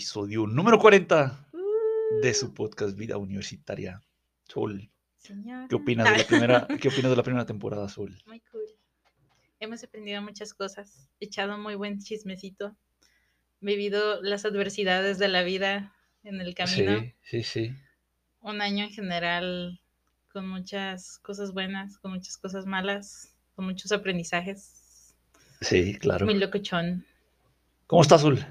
episodio número 40 de su podcast Vida Universitaria. Sol. ¿qué opinas de la primera, ¿qué opinas de la primera temporada, Sol? Muy cool. Hemos aprendido muchas cosas, echado muy buen chismecito, vivido las adversidades de la vida en el camino. Sí, sí, sí. Un año en general con muchas cosas buenas, con muchas cosas malas, con muchos aprendizajes. Sí, claro. Muy locochón. ¿Cómo estás, Sol?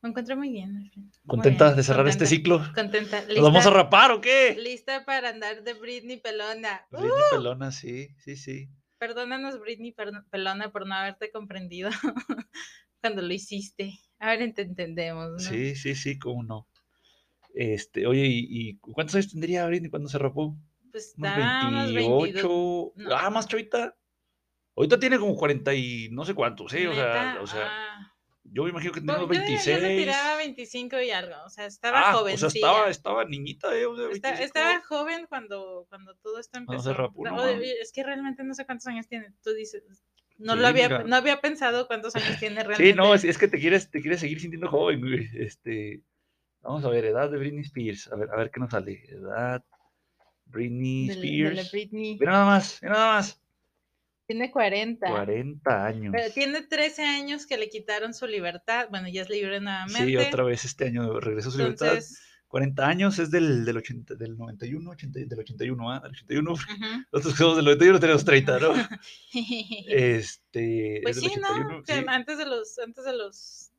Me encuentro muy bien. Muy ¿Contenta bien, de cerrar este ciclo? Contenta. ¿Nos vamos a lista- rapar o qué? Lista para andar de Britney Pelona. Britney ¡Uh! Pelona, sí, sí, sí. Perdónanos, Britney Pelona, por no haberte comprendido cuando lo hiciste. Ahora te entendemos, ¿no? Sí, sí, sí, cómo no. Este, oye, ¿y, y cuántos años tendría Britney cuando se rapó? Pues está unos 28. 22. no. Ah, más chavita. Ahorita tiene como 40 y no sé cuántos, ¿eh? O sea, o sea, ah. Yo me imagino que tenía unos yo, yo 26. le tiraba 25 y algo. O sea, estaba ah, jovencilla. o sea, estaba, estaba niñita, ¿eh? O sea, Está- 25. estaba joven cuando, cuando todo esto Cuando empezó. no es que realmente no sé cuántos años tiene. Tú dices, no Sí, lo había, mira. no había pensado cuántos años tiene realmente. Sí, no, es, es que te quieres, te quieres seguir sintiendo joven, güey. Este, vamos a ver, edad de Britney Spears. A ver, a ver qué nos sale. Edad Britney de, la- de Spears. la Britney. Mira nada más, mira nada más. Tiene 40. 40 años. Pero tiene 13 años que le quitaron su libertad. Bueno, ya es libre nuevamente. Sí, otra vez este año regresó su libertad. Entonces, 40 años es del, del, 80, del 91, 80, del 81, ¿ah? Del 81. ujú. Nosotros que somos del 91 tenemos 30, ¿no? Este. pues es sí, ¿no? 81, Que sí. Antes de los, antes de los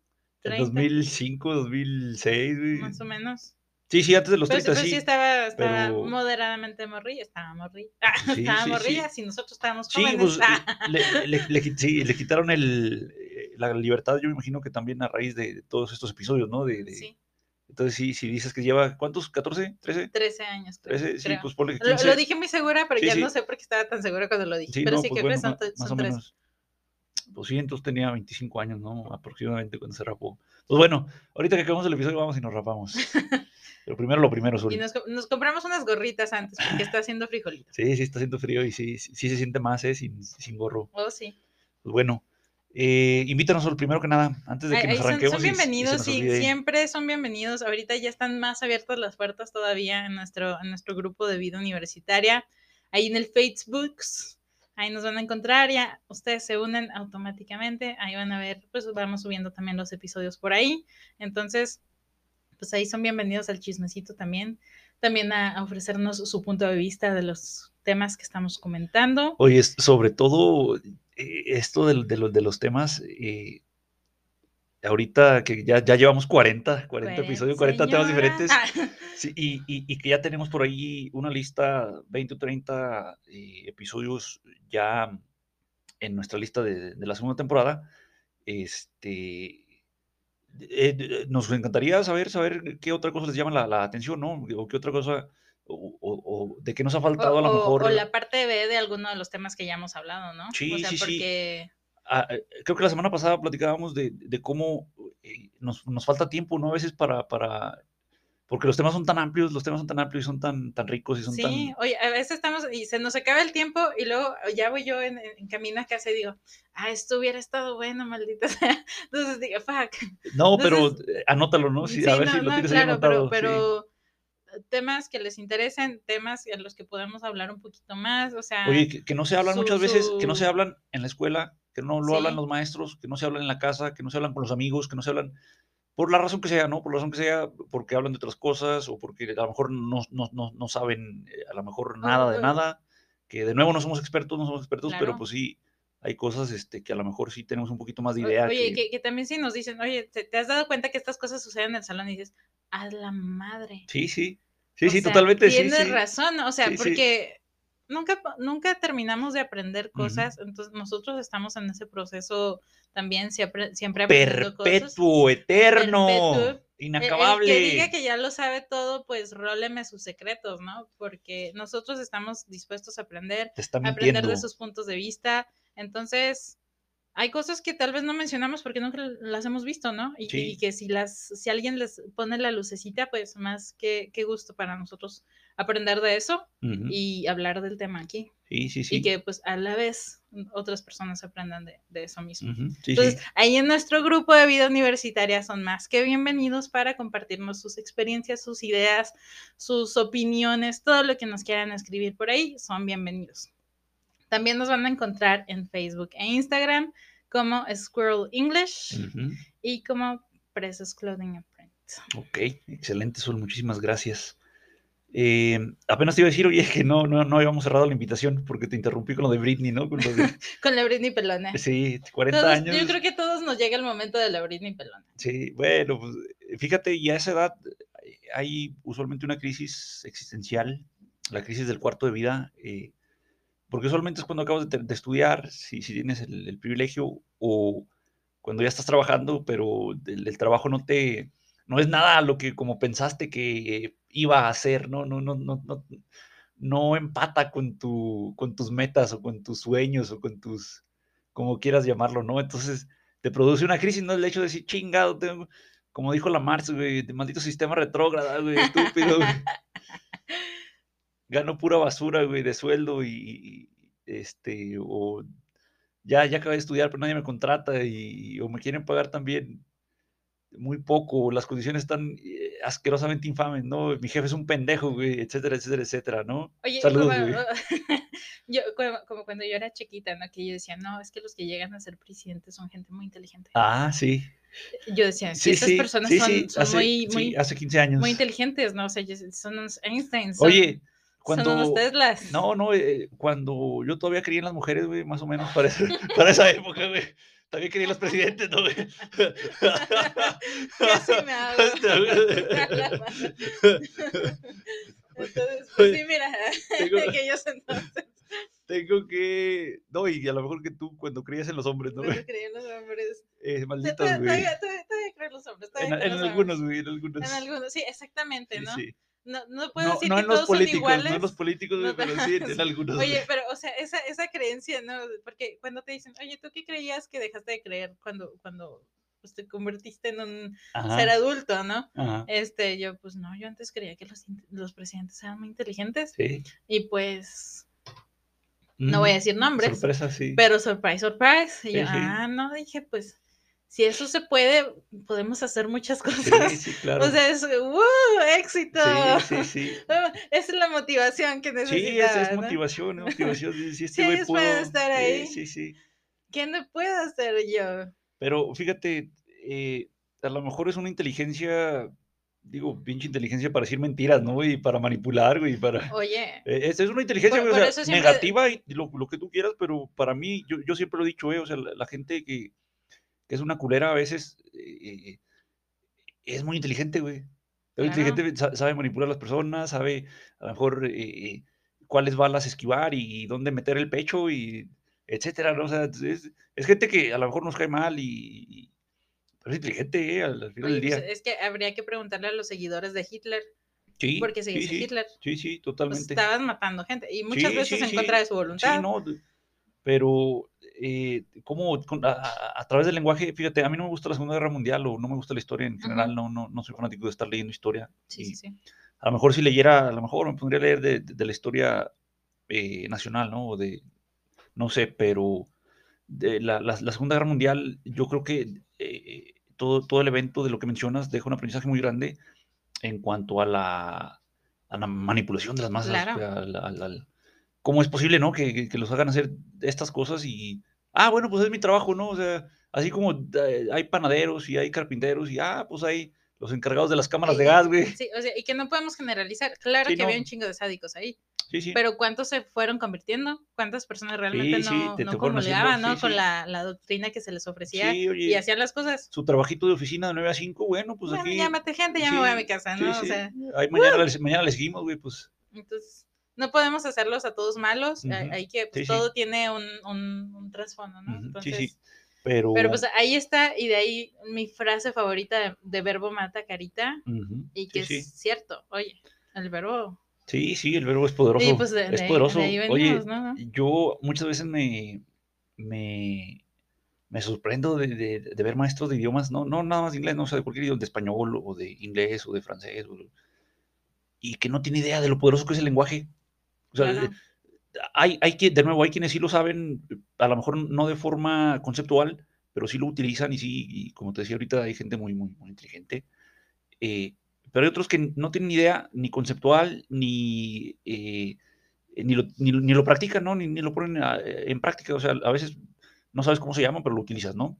En 30, 2005, 2006, güey. más o menos. Sí, sí, antes de los Pero, sí- 30, pero sí sí. estaba, estaba pero- moderadamente morrilla, estaba morrilla. Ah, Sí, estaba sí, sí. morrilla, si nosotros estábamos Sí, jóvenes. pues Ah, le, le- le sí, le quitaron el, eh, la libertad, yo me imagino que también a raíz de todos estos episodios, ¿no? De, de- sí, Entonces, sí, si dices que lleva, ¿cuántos? ¿14? ¿13? 13 años. creo, 13, sí, pues ponle que Lo, 15. lo dije muy segura, pero Sí, ya sí. no sé por qué estaba tan segura cuando lo dije. Sí, pero no, sí, pues creo bueno, que son, más son o 13. menos. Pues sí, entonces tenía 25 años, ¿no? Aproximadamente cuando se rapó. Pues bueno, ahorita que acabamos el episodio vamos y nos rapamos. Pero primero lo primero, Sol. Y nos, nos compramos unas gorritas antes porque está haciendo frijolito. Sí, sí está haciendo frío y sí, sí, sí se siente más, ¿eh? Sin, sin gorro. Oh, sí. Pues bueno, eh, invítanos, primero que nada, antes de que Ay, nos son, arranquemos. son y- y se bienvenidos, sí, siempre son bienvenidos. Ahorita ya están más abiertas las puertas todavía en nuestro, en nuestro grupo de vida universitaria. Ahí en el Facebook, ahí nos van a encontrar, ya ustedes se unen automáticamente, ahí van a ver, pues vamos subiendo también los episodios por ahí. Entonces, pues ahí son bienvenidos al chismecito también. También a, a ofrecernos su punto de vista de los temas que estamos comentando. Oye, sobre todo eh, esto del- de, los, de los temas, eh, ahorita que ya, ya llevamos 40, 40 episodios, 40 temas Señora. diferentes, sí, y, y- y que ya tenemos por ahí una lista, 20 o 30 eh, episodios ya en nuestra lista de, de la segunda temporada, este... eh, nos encantaría saber, saber qué otra cosa les llama la, la atención, ¿no? O qué otra cosa, o, o- o de qué nos ha faltado a lo mejor. o la parte B de alguno de los temas que ya hemos hablado, ¿no? Sí, o sea, sí, sí. porque Ah, eh, creo que la semana pasada platicábamos de, de cómo eh, nos, nos falta tiempo, ¿no? A veces para, para, porque los temas son tan amplios, los temas son tan amplios y son tan, tan ricos y son sí, tan... oye, a veces estamos y se nos acaba el tiempo y luego ya voy yo en, en camino a casa y digo, ah, esto hubiera estado bueno, maldita sea. Entonces digo, fuck. No, pero entonces- eh, anótalo, ¿no? Sí, Sí, a ver no, si lo no, tienes ahí claro, anotado. pero, sí. pero temas que les interesen, temas en los que podamos hablar un poquito más, o sea, Oye, que, que no se hablan su- muchas veces, que no se hablan en la escuela, que no lo hablan Sí. los maestros, que no se hablan en la casa, que no se hablan con los amigos, que no se hablan por la razón que sea, ¿no? Por la razón que sea, porque hablan de otras cosas o porque a lo mejor no, no, no, no saben eh, a lo mejor nada de nada, que de nuevo no somos expertos, no somos expertos, pero pues sí, hay cosas este, que a lo mejor sí tenemos un poquito más de idea. Oye, que- que, que también si nos dicen, oye, ¿te, te has dado cuenta que estas cosas suceden en el salón? Y dices, a la madre. Sí, sí, sí, O sí, sea, totalmente. sí, Tienes sí. razón, o sea, Sí, sí. porque nunca, nunca terminamos de aprender cosas, entonces nosotros estamos en ese proceso también, siempre, siempre aprendiendo cosas. Perpetuo, eterno, Perpetuo. El- inacabable. El, que diga que ya lo sabe todo, pues róleme sus secretos, ¿no? Porque nosotros estamos dispuestos a aprender, a aprender de sus puntos de vista. Entonces, hay cosas que tal vez no mencionamos porque nunca las hemos visto, ¿no? Y, Sí. y que si las, si alguien les pone la lucecita, pues más que, que gusto para nosotros aprender de eso y hablar del tema aquí. Sí, sí, sí. Y que pues a la vez otras personas aprendan de, de eso mismo. Sí, Entonces, sí. ahí en nuestro grupo de vida universitaria son más que bienvenidos para compartirnos sus experiencias, sus ideas, sus opiniones, todo lo que nos quieran escribir por ahí, son bienvenidos. También nos van a encontrar en Facebook e Instagram como Squirrel English y como Precious Clothing and Print. Ok, excelente, Sol, muchísimas gracias. Eh, apenas te iba a decir, oye, que no, no, no habíamos cerrado la invitación porque te interrumpí con lo de Britney, ¿no? Con lo de, Con la Britney Pelona. sí, 40 Todos- años. yo creo que a todos nos llega el momento de la Britney Pelona. Sí, bueno, pues fíjate, y a esa edad eh, hay usualmente una crisis existencial, la crisis del cuarto de vida, eh, porque usualmente es cuando acabas de, estudiar, si, si tienes el, el privilegio, o cuando ya estás trabajando, pero el, el trabajo no te, no es nada lo que como pensaste que iba a hacer, ¿no? No, no, no, no, no empata con, tu, con tus metas o con tus sueños o con tus, como quieras llamarlo, ¿no? Entonces te produce una crisis, ¿no? El hecho de decir, chingado, tengo, como dijo la Marx, güey, de maldito sistema retrógrado, güey, estúpido, güey. Gano pura basura, güey, de sueldo y, y, este, o ya, ya acabé de estudiar, pero nadie me contrata y, o me quieren pagar también muy poco, las condiciones están eh, asquerosamente infames, ¿no? Mi jefe es un pendejo, güey, etcétera, etcétera, etcétera, ¿no? Oye, Saludos, como, güey. yo, como, como cuando yo era chiquita, ¿no? Que yo decía, no, es que los que llegan a ser presidentes son gente muy inteligente. Ah, sí. Yo decía, Sí, sí, estas sí, personas sí, son, son hace, muy, muy, hace 15 años. muy inteligentes, ¿no? O sea, son unos Einstein, son, Oye, son unos cuando... Teslas. No, no, eh, cuando yo todavía creía en las mujeres, güey, más o menos para, esa- para esa época, güey. También creía en los presidentes, ¿no? Casi me hago. Entonces, pues sí, mira, Tengo- aquellos entonces, Tengo que... No, y a lo mejor que tú cuando creías en los hombres, ¿no, cuando güey? creían los hombres. Eh, Todavía, malditos, güey. todavía, todavía, todavía creo en los hombres. En, en los algunos, hombres. güey, en algunos. En algunos, sí, exactamente, Sí, ¿no? sí. No, no puedo No, decir no que en los todos son iguales. no en los políticos, No, pero sí en, algunos. Oye, pero, o sea, esa, esa creencia, ¿no? Porque cuando te dicen, oye, ¿tú qué creías que dejaste de creer cuando, cuando pues, te convertiste en un Ajá, ser adulto, ¿no? ajá, Este, yo, pues no, yo antes creía que los, los presidentes eran muy inteligentes sí. y pues, no voy a Mm, decir nombres, Sorpresa, sí. pero surprise, surprise. Y Sí, yo, sí. ah, no, dije, pues, si eso se puede, podemos hacer muchas cosas. Sí, sí, claro. O sea, es, ¡uh! ¡Éxito! sí, sí, sí. Esa es la motivación que Sí, necesitaba. esa es ¿no? motivación, es motivación. Sí, sí, este Sí, estar sí, ahí. Sí, sí. ¿Qué no puedo hacer yo? Pero fíjate, eh, a lo mejor es una inteligencia, digo, pinche inteligencia para decir mentiras, ¿no? Y para manipular, güey, para... Oye, Eh, Es, es una inteligencia, Por- güey, o por sea, eso siempre- negativa y lo, lo que tú quieras, pero para mí, yo, yo siempre lo he dicho, eh, o sea, la, la gente que, que es una culera a veces eh, es muy inteligente, güey. Es muy Claro. inteligente, sa- sabe manipular a las personas, sabe a lo mejor eh, cuáles balas esquivar y, dónde meter el pecho y etcétera, ¿no? O sea, es, es gente que a lo mejor nos cae mal y... y- pero es inteligente, eh, al, al final oye, del pues, día. es que habría que preguntarle a los seguidores de Hitler Sí, por qué se sí, dice sí, Hitler. sí, sí, Pues totalmente. estaban matando gente y muchas Sí, veces sí, en sí. contra de su Sí, voluntad. no, de- pero eh, con- a, a- a través del lenguaje, fíjate, a mí no me gusta la Segunda Guerra Mundial o no me gusta la historia en general, no, no, no soy fanático de estar leyendo historia. Sí, sí, sí. A lo mejor si leyera, a lo mejor me pondría a leer de, de- de la historia eh, nacional, ¿no? O de, no sé, pero de la, la- la Segunda Guerra Mundial, yo creo que eh, todo, todo el evento de lo que mencionas deja un aprendizaje muy grande en cuanto a la, a la manipulación de las masas. Claro. al- al- ¿Cómo es posible, no? Que- que los hagan hacer estas cosas y, ah, bueno, pues es mi trabajo, ¿no? O sea, así como eh, hay panaderos y hay carpinteros y, ah, pues hay los encargados de las cámaras de gas, güey. Sí, o sea, y que no podemos generalizar. Claro Sí, que había un chingo de sádicos ahí, Sí, sí. pero ¿cuántos se fueron convirtiendo? ¿Cuántas personas realmente sí, no, te- no te comulgaban, ¿no? Con la, la doctrina que se les ofrecía oye, y hacían las cosas. su trabajito de oficina de 9 a 5, bueno, pues bueno, aquí. ya maté gente, ya me voy a mi casa, ¿no? sí. O sea, Ahí mañana, les, mañana le seguimos, güey, pues. entonces, no podemos hacerlos a todos malos. hay- que, pues, Sí, sí. todo tiene un, un, un trasfondo, ¿no? Entonces, sí. Pero. Pero pues ahí está, y de ahí mi frase favorita de, de verbo mata carita, y que es cierto, oye, el verbo. Sí, sí, el verbo es poderoso. Pues de, es de- poderoso. Oye, yo muchas veces me, me, me sorprendo de, de- de ver maestros de idiomas, no, no nada más de inglés, no, o sea, de cualquier idioma, de español o de inglés o de francés, o- y que no tiene idea de lo poderoso que es el lenguaje. O sea, Claro. hay, hay que, de nuevo, hay quienes sí lo saben, a lo mejor no de forma conceptual, pero sí lo utilizan y sí, y como te decía ahorita, hay gente muy, muy, muy inteligente. eh, pero hay otros que no tienen idea ni conceptual, ni, eh, ni, lo, ni, lo- ni lo practican, ¿no? Ni, ni lo ponen a- en práctica. O sea, a veces no sabes cómo se llama, pero lo utilizas, ¿no?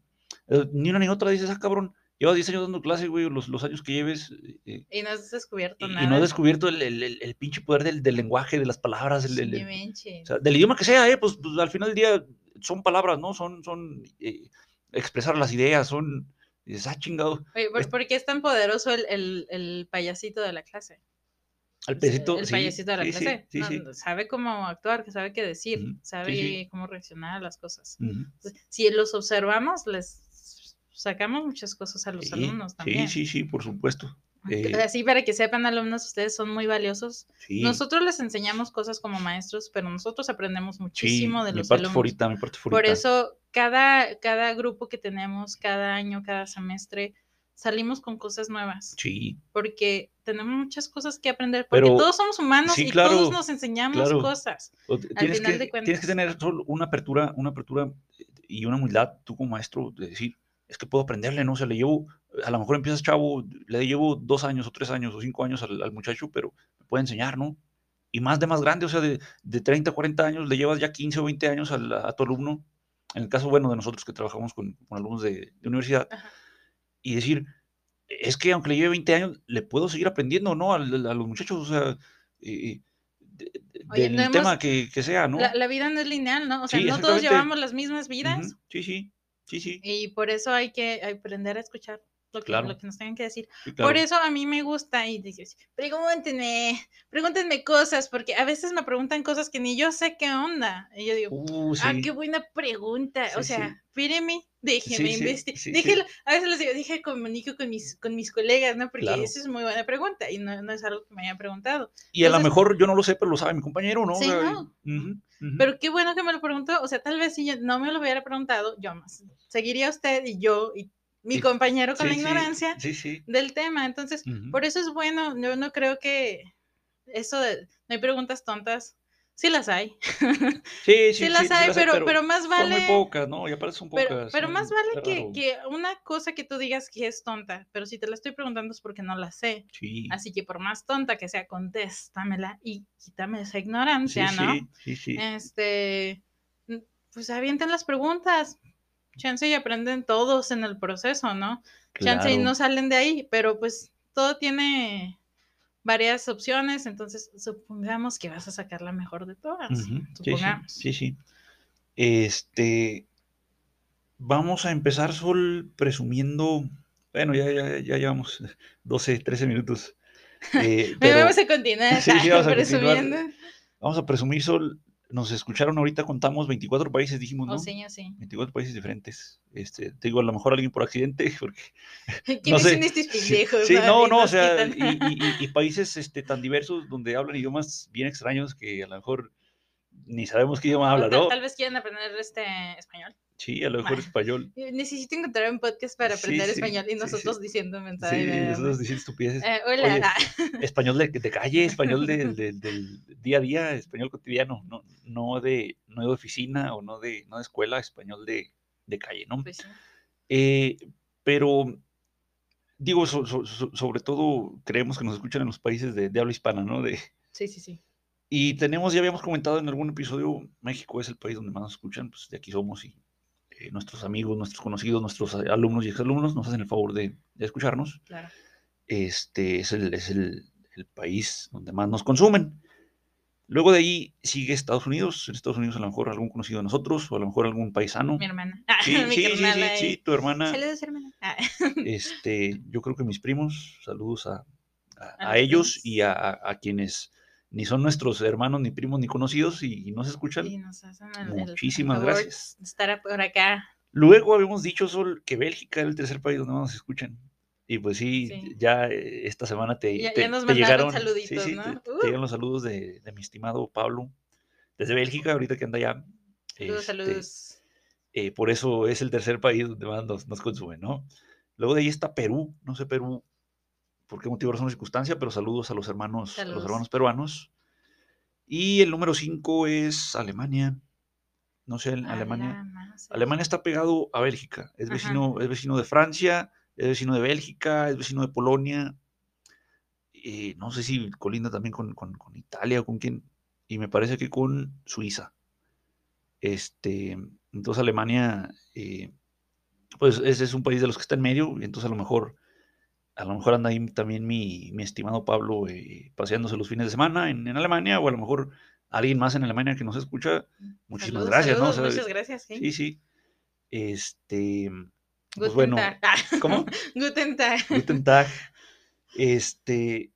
Eh, ni una ni otra dices, ah, cabrón, llevas 10 años dando clase, güey, los, los años que lleves, eh, Y no has descubierto y, y nada. no has descubierto el, el- el- el pinche poder del, del lenguaje, de las palabras, Sí, o sea, del idioma que sea, ¿eh? Pues, pues, al final del día son palabras, ¿no? Son, son eh, expresar las ideas, son... dices, ah, chingado. Oye, ¿por, por qué es tan poderoso el, el- el payasito de la clase? Al O sea, pedacito, el sí, payasito de la sí, clase. sí, No, Sabe cómo actuar, sabe qué decir, sabe cómo reaccionar a las cosas. Entonces, si los observamos, les sacamos muchas cosas a los Sí, alumnos sí, también. sí, sí, por supuesto. eh, Así para que sepan, alumnos, ustedes son muy valiosos. Sí, Nosotros les enseñamos cosas como maestros, pero nosotros aprendemos sí, muchísimo de mi los parte alumnos. favorita, mi parte favorita. Por eso, cada, cada grupo que tenemos, cada año, cada semestre, salimos con cosas nuevas. Sí, Porque tenemos muchas cosas que aprender. Porque Pero- todos somos humanos sí, y claro, todos nos enseñamos claro. cosas. tienes, final que, de tienes cuentas. que tener solo una apertura, una apertura eh, y una humildad, tú como maestro, de decir, es que puedo aprenderle, ¿no? O sea, le llevo, a lo mejor empiezas chavo, le llevo dos años o tres años o cinco años al, al muchacho, pero me puede enseñar, ¿no? Y más de más grande, o sea, de, de 30, 40 años, le llevas ya 15 o 20 años al- a, tu alumno, en el caso, bueno, de nosotros que trabajamos con, con alumnos de, de universidad, Ajá. y decir, es que aunque le lleve 20 años, le puedo seguir aprendiendo, ¿no? A, los muchachos, o sea, eh, de- de- Oye, del no hemos- tema que, que sea, ¿no? La, la vida no es lineal, ¿no? O sea, Sí, no todos llevamos las mismas vidas. Sí, sí, sí, sí, Y por eso hay que aprender a escuchar lo que, Claro. lo que nos tengan que decir. sí, claro. Por eso a mí me gusta y dices, pregúntenme, pregúntenme cosas, porque a veces me preguntan cosas que ni yo sé qué onda. Y yo digo, Uh, ah, sí. qué buena pregunta. o Sí, sea, sí. espéreme, déjeme investigar. a veces les digo, dije, comunico con mis, con mis colegas, ¿no? Porque Claro. eso es muy buena pregunta y no, no es algo que me hayan preguntado. Y a lo entonces- mejor yo no lo sé, pero lo sabe mi compañero, ¿no? O Sí, sea, ¿no? ujú, ujú. Pero qué bueno que me lo preguntó. O sea, tal vez si yo no me lo hubiera preguntado, yo más. Seguiría usted y yo y mi Sí, compañero con Sí, la ignorancia Sí, del tema. Entonces, por eso es bueno. Yo no creo que eso de no hay preguntas tontas. Sí las hay. Sí, sí, Sí, las hay, pero, pero, más Son vale. muy pocas, ¿no? Ya parece son pocas. pero, pero son- más vale que, que una cosa que tú digas que es tonta, pero si te la estoy preguntando es porque no la sé. Sí, Así que por más tonta que sea, contéstamela y quítame esa ignorancia, ¿no? sí, sí, sí. Este, pues avienten las preguntas. Chance y aprenden todos en el proceso, ¿no? Chance y no salen de ahí, pero pues todo tiene varias opciones, entonces supongamos que vas a sacar la mejor de todas. Ujú, Sí, sí, supongamos. sí, sí. Este, vamos a empezar, Sol, presumiendo, bueno, ya, ya, ya llevamos 12, 13 minutos. eh, Pero, vamos a continuar Sí, sí, vamos a presumiendo. vamos a presumir, Sol, nos escucharon ahorita, contamos 24 países, dijimos, ¿no? Oh, sí, oh, sí. 24 países diferentes. Este, te digo, a lo mejor alguien por accidente, porque ¿Qué no estos pendejos? Sí, no, no, o sea, y, países este, tan diversos donde hablan idiomas bien extraños que a lo mejor ni sabemos qué idioma No, hablan, tal, ¿no? tal vez quieren aprender este español. Sí, a lo mejor español. Eh, Necesito encontrar un podcast para Sí, aprender sí, español y sí, sí. nosotros diciendo Sí, mensajes. nosotros diciendo estupideces. Eh, hola. Oye, ah, español de, de calle, español de- de- del día a día, español cotidiano, no, no, de, no de oficina o no de, no de escuela, español de, de calle, ¿no? pues sí. Eh, pero digo, so- so- so- sobre todo creemos que nos escuchan en los países de, de habla hispana, ¿no? De, sí, sí, sí. y tenemos, ya habíamos comentado en algún episodio, México es el país donde más nos escuchan, pues de aquí somos y eh, nuestros amigos, nuestros conocidos, nuestros a- alumnos y exalumnos nos hacen el favor de, de escucharnos. Claro. Este es, el, es el, el país donde más nos consumen. Luego de ahí sigue Estados Unidos. En Estados Unidos a lo mejor algún conocido de nosotros o a lo mejor algún paisano. Mi hermana. Ah, Sí, mi sí, sí, sí, sí, tu hermana. Saludos, hermana. Ah, Este, yo creo que mis primos, saludos a, a- A a los ellos primos. y a quienes ni son nuestros hermanos, ni primos, ni conocidos y, y nos escuchan. y nos hacen el, Muchísimas gracias. estar por acá. Luego habíamos dicho, Sol, que Bélgica era el tercer país donde más nos escuchan. Y pues sí, Sí. ya eh, esta semana te, Ya- te- ya nos te mandaron llegaron saluditos, sí, ¿no? te, te Uh. llegan los saludos de, de mi estimado Pablo desde Bélgica, ahorita que anda allá. Saludos, Este, saludos. Eh, por eso es el tercer país donde más nos, nos consumen, ¿no? Luego de ahí está Perú, no sé Perú por qué motivo, razón circunstancia, pero saludos a los hermanos, a los hermanos peruanos. Y el número 5 es Alemania. No sé, Alemania. Alemania está pegado a Bélgica. Es Ajá. vecino, es vecino de Francia, es vecino de Bélgica, es vecino de Polonia. eh, no sé si colinda también con, con- con Italia o con quién. Y me parece que con Suiza. Este, entonces Alemania, eh, pues ese es un país de los que está en medio. Y entonces a lo mejor, a lo mejor anda ahí también mi, mi estimado Pablo eh, paseándose los fines de semana en, en Alemania. O a lo mejor alguien más en Alemania que nos escucha. Muchísimas Saludos, gracias, ¿no? saludos, muchas gracias. Sí. Sí, sí. Este, pues Guten bueno, Tag. ¿cómo? Guten Tag. Guten Tag. Este,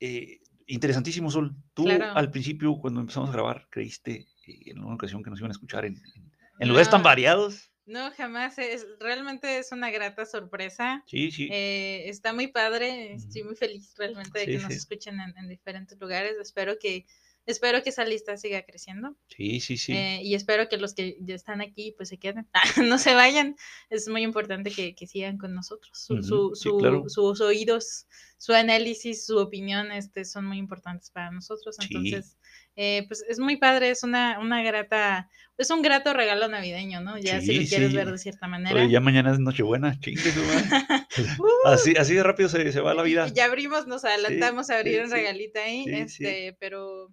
eh, interesantísimo, Sol. Tú Claro. al principio, cuando empezamos a grabar, creíste eh, en una ocasión que nos iban a escuchar en, en- en lugares tan variados. No, jamás. Es, realmente es una grata sorpresa. Sí, sí. Eh, está muy padre. Estoy muy feliz realmente de Sí, que nos sí. escuchen en, en diferentes lugares. Espero que, espero que esa lista siga creciendo. sí, sí, sí. Eh, y espero que los que ya están aquí pues se queden, no se vayan. Es muy importante que, que sigan con nosotros. Su- Ujú, su- sí, claro. Sus oídos, su análisis, su opinión este, son muy importantes para nosotros. Sí. Entonces, eh, pues es muy padre, es una, una grata, es un grato regalo navideño, ¿no? Ya si lo quieres sí. ver de cierta manera. Oye, ya mañana es Nochebuena, chingue. Uh, así, así de rápido se, se va la vida. y ya abrimos, nos adelantamos a abrir un regalito ahí, este, pero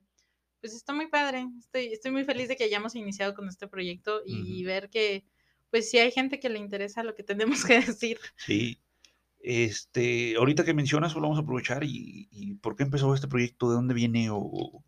pues está muy padre. Estoy, estoy muy feliz de que hayamos iniciado con este proyecto y ver que, pues sí hay gente que le interesa lo que tenemos que decir. Sí. Este, ahorita que mencionas, solo vamos a aprovechar y, y por qué empezó este proyecto, de dónde viene o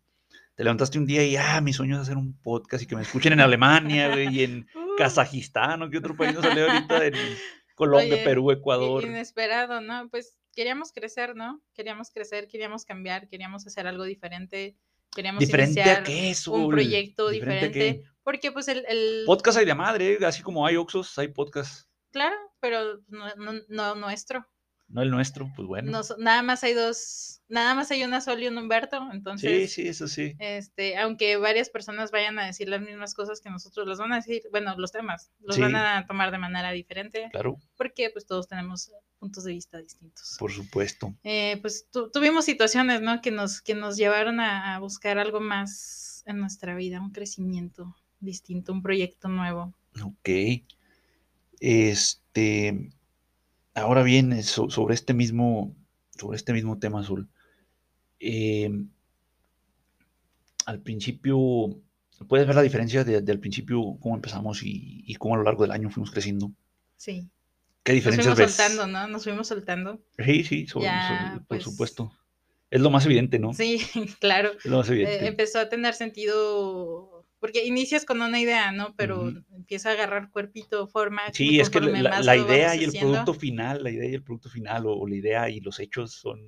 te levantaste un día y ah, mi sueño es hacer un podcast y que me escuchen en Alemania, güey, y en Uh, Kazajistán o qué otro país nos salió ahorita, en Colombia, Oye, Perú, Ecuador. Inesperado, ¿no? Pues queríamos crecer, ¿no? Queríamos crecer, queríamos cambiar, queríamos hacer algo diferente, queríamos ¿Diferente a iniciar qué eso? un proyecto ¿Diferente a qué? porque pues el, el- Podcast hay de madre, así como hay Oxos, hay podcast. claro, pero no, no, no nuestro. No el nuestro, pues bueno. No nada más hay dos, nada más hay una Sol y un Humberto, sí, entonces, sí, eso sí. este, aunque varias personas vayan a decir las mismas cosas que nosotros, los van a decir, bueno, los temas, los Sí. van a tomar de manera diferente, Claro, porque pues todos tenemos puntos de vista distintos. por supuesto. Eh, pues tu- tuvimos situaciones, ¿no? Que nos, que nos llevaron a, a buscar algo más en nuestra vida, un crecimiento distinto, un proyecto nuevo. Ok. Este, ahora bien, eh, so- sobre este mismo, sobre este mismo tema azul. em, al principio, puedes ver la diferencia de, de al principio, cómo empezamos y, y cómo a lo largo del año fuimos creciendo. Sí. ¿Qué Nos diferencias fuimos ves? soltando, ¿no? Nos fuimos soltando. Sí, sí, sobre- Ya, sobre- por pues, supuesto. Es lo más evidente, ¿no? Sí, claro. Es lo más Eh, evidente. empezó a tener sentido, porque inicias con una idea, ¿no? Pero Ujú. empieza a agarrar cuerpito, forma. Sí, es que la, la idea y el haciendo. producto final, la idea y el producto final, o, o la idea y los hechos son...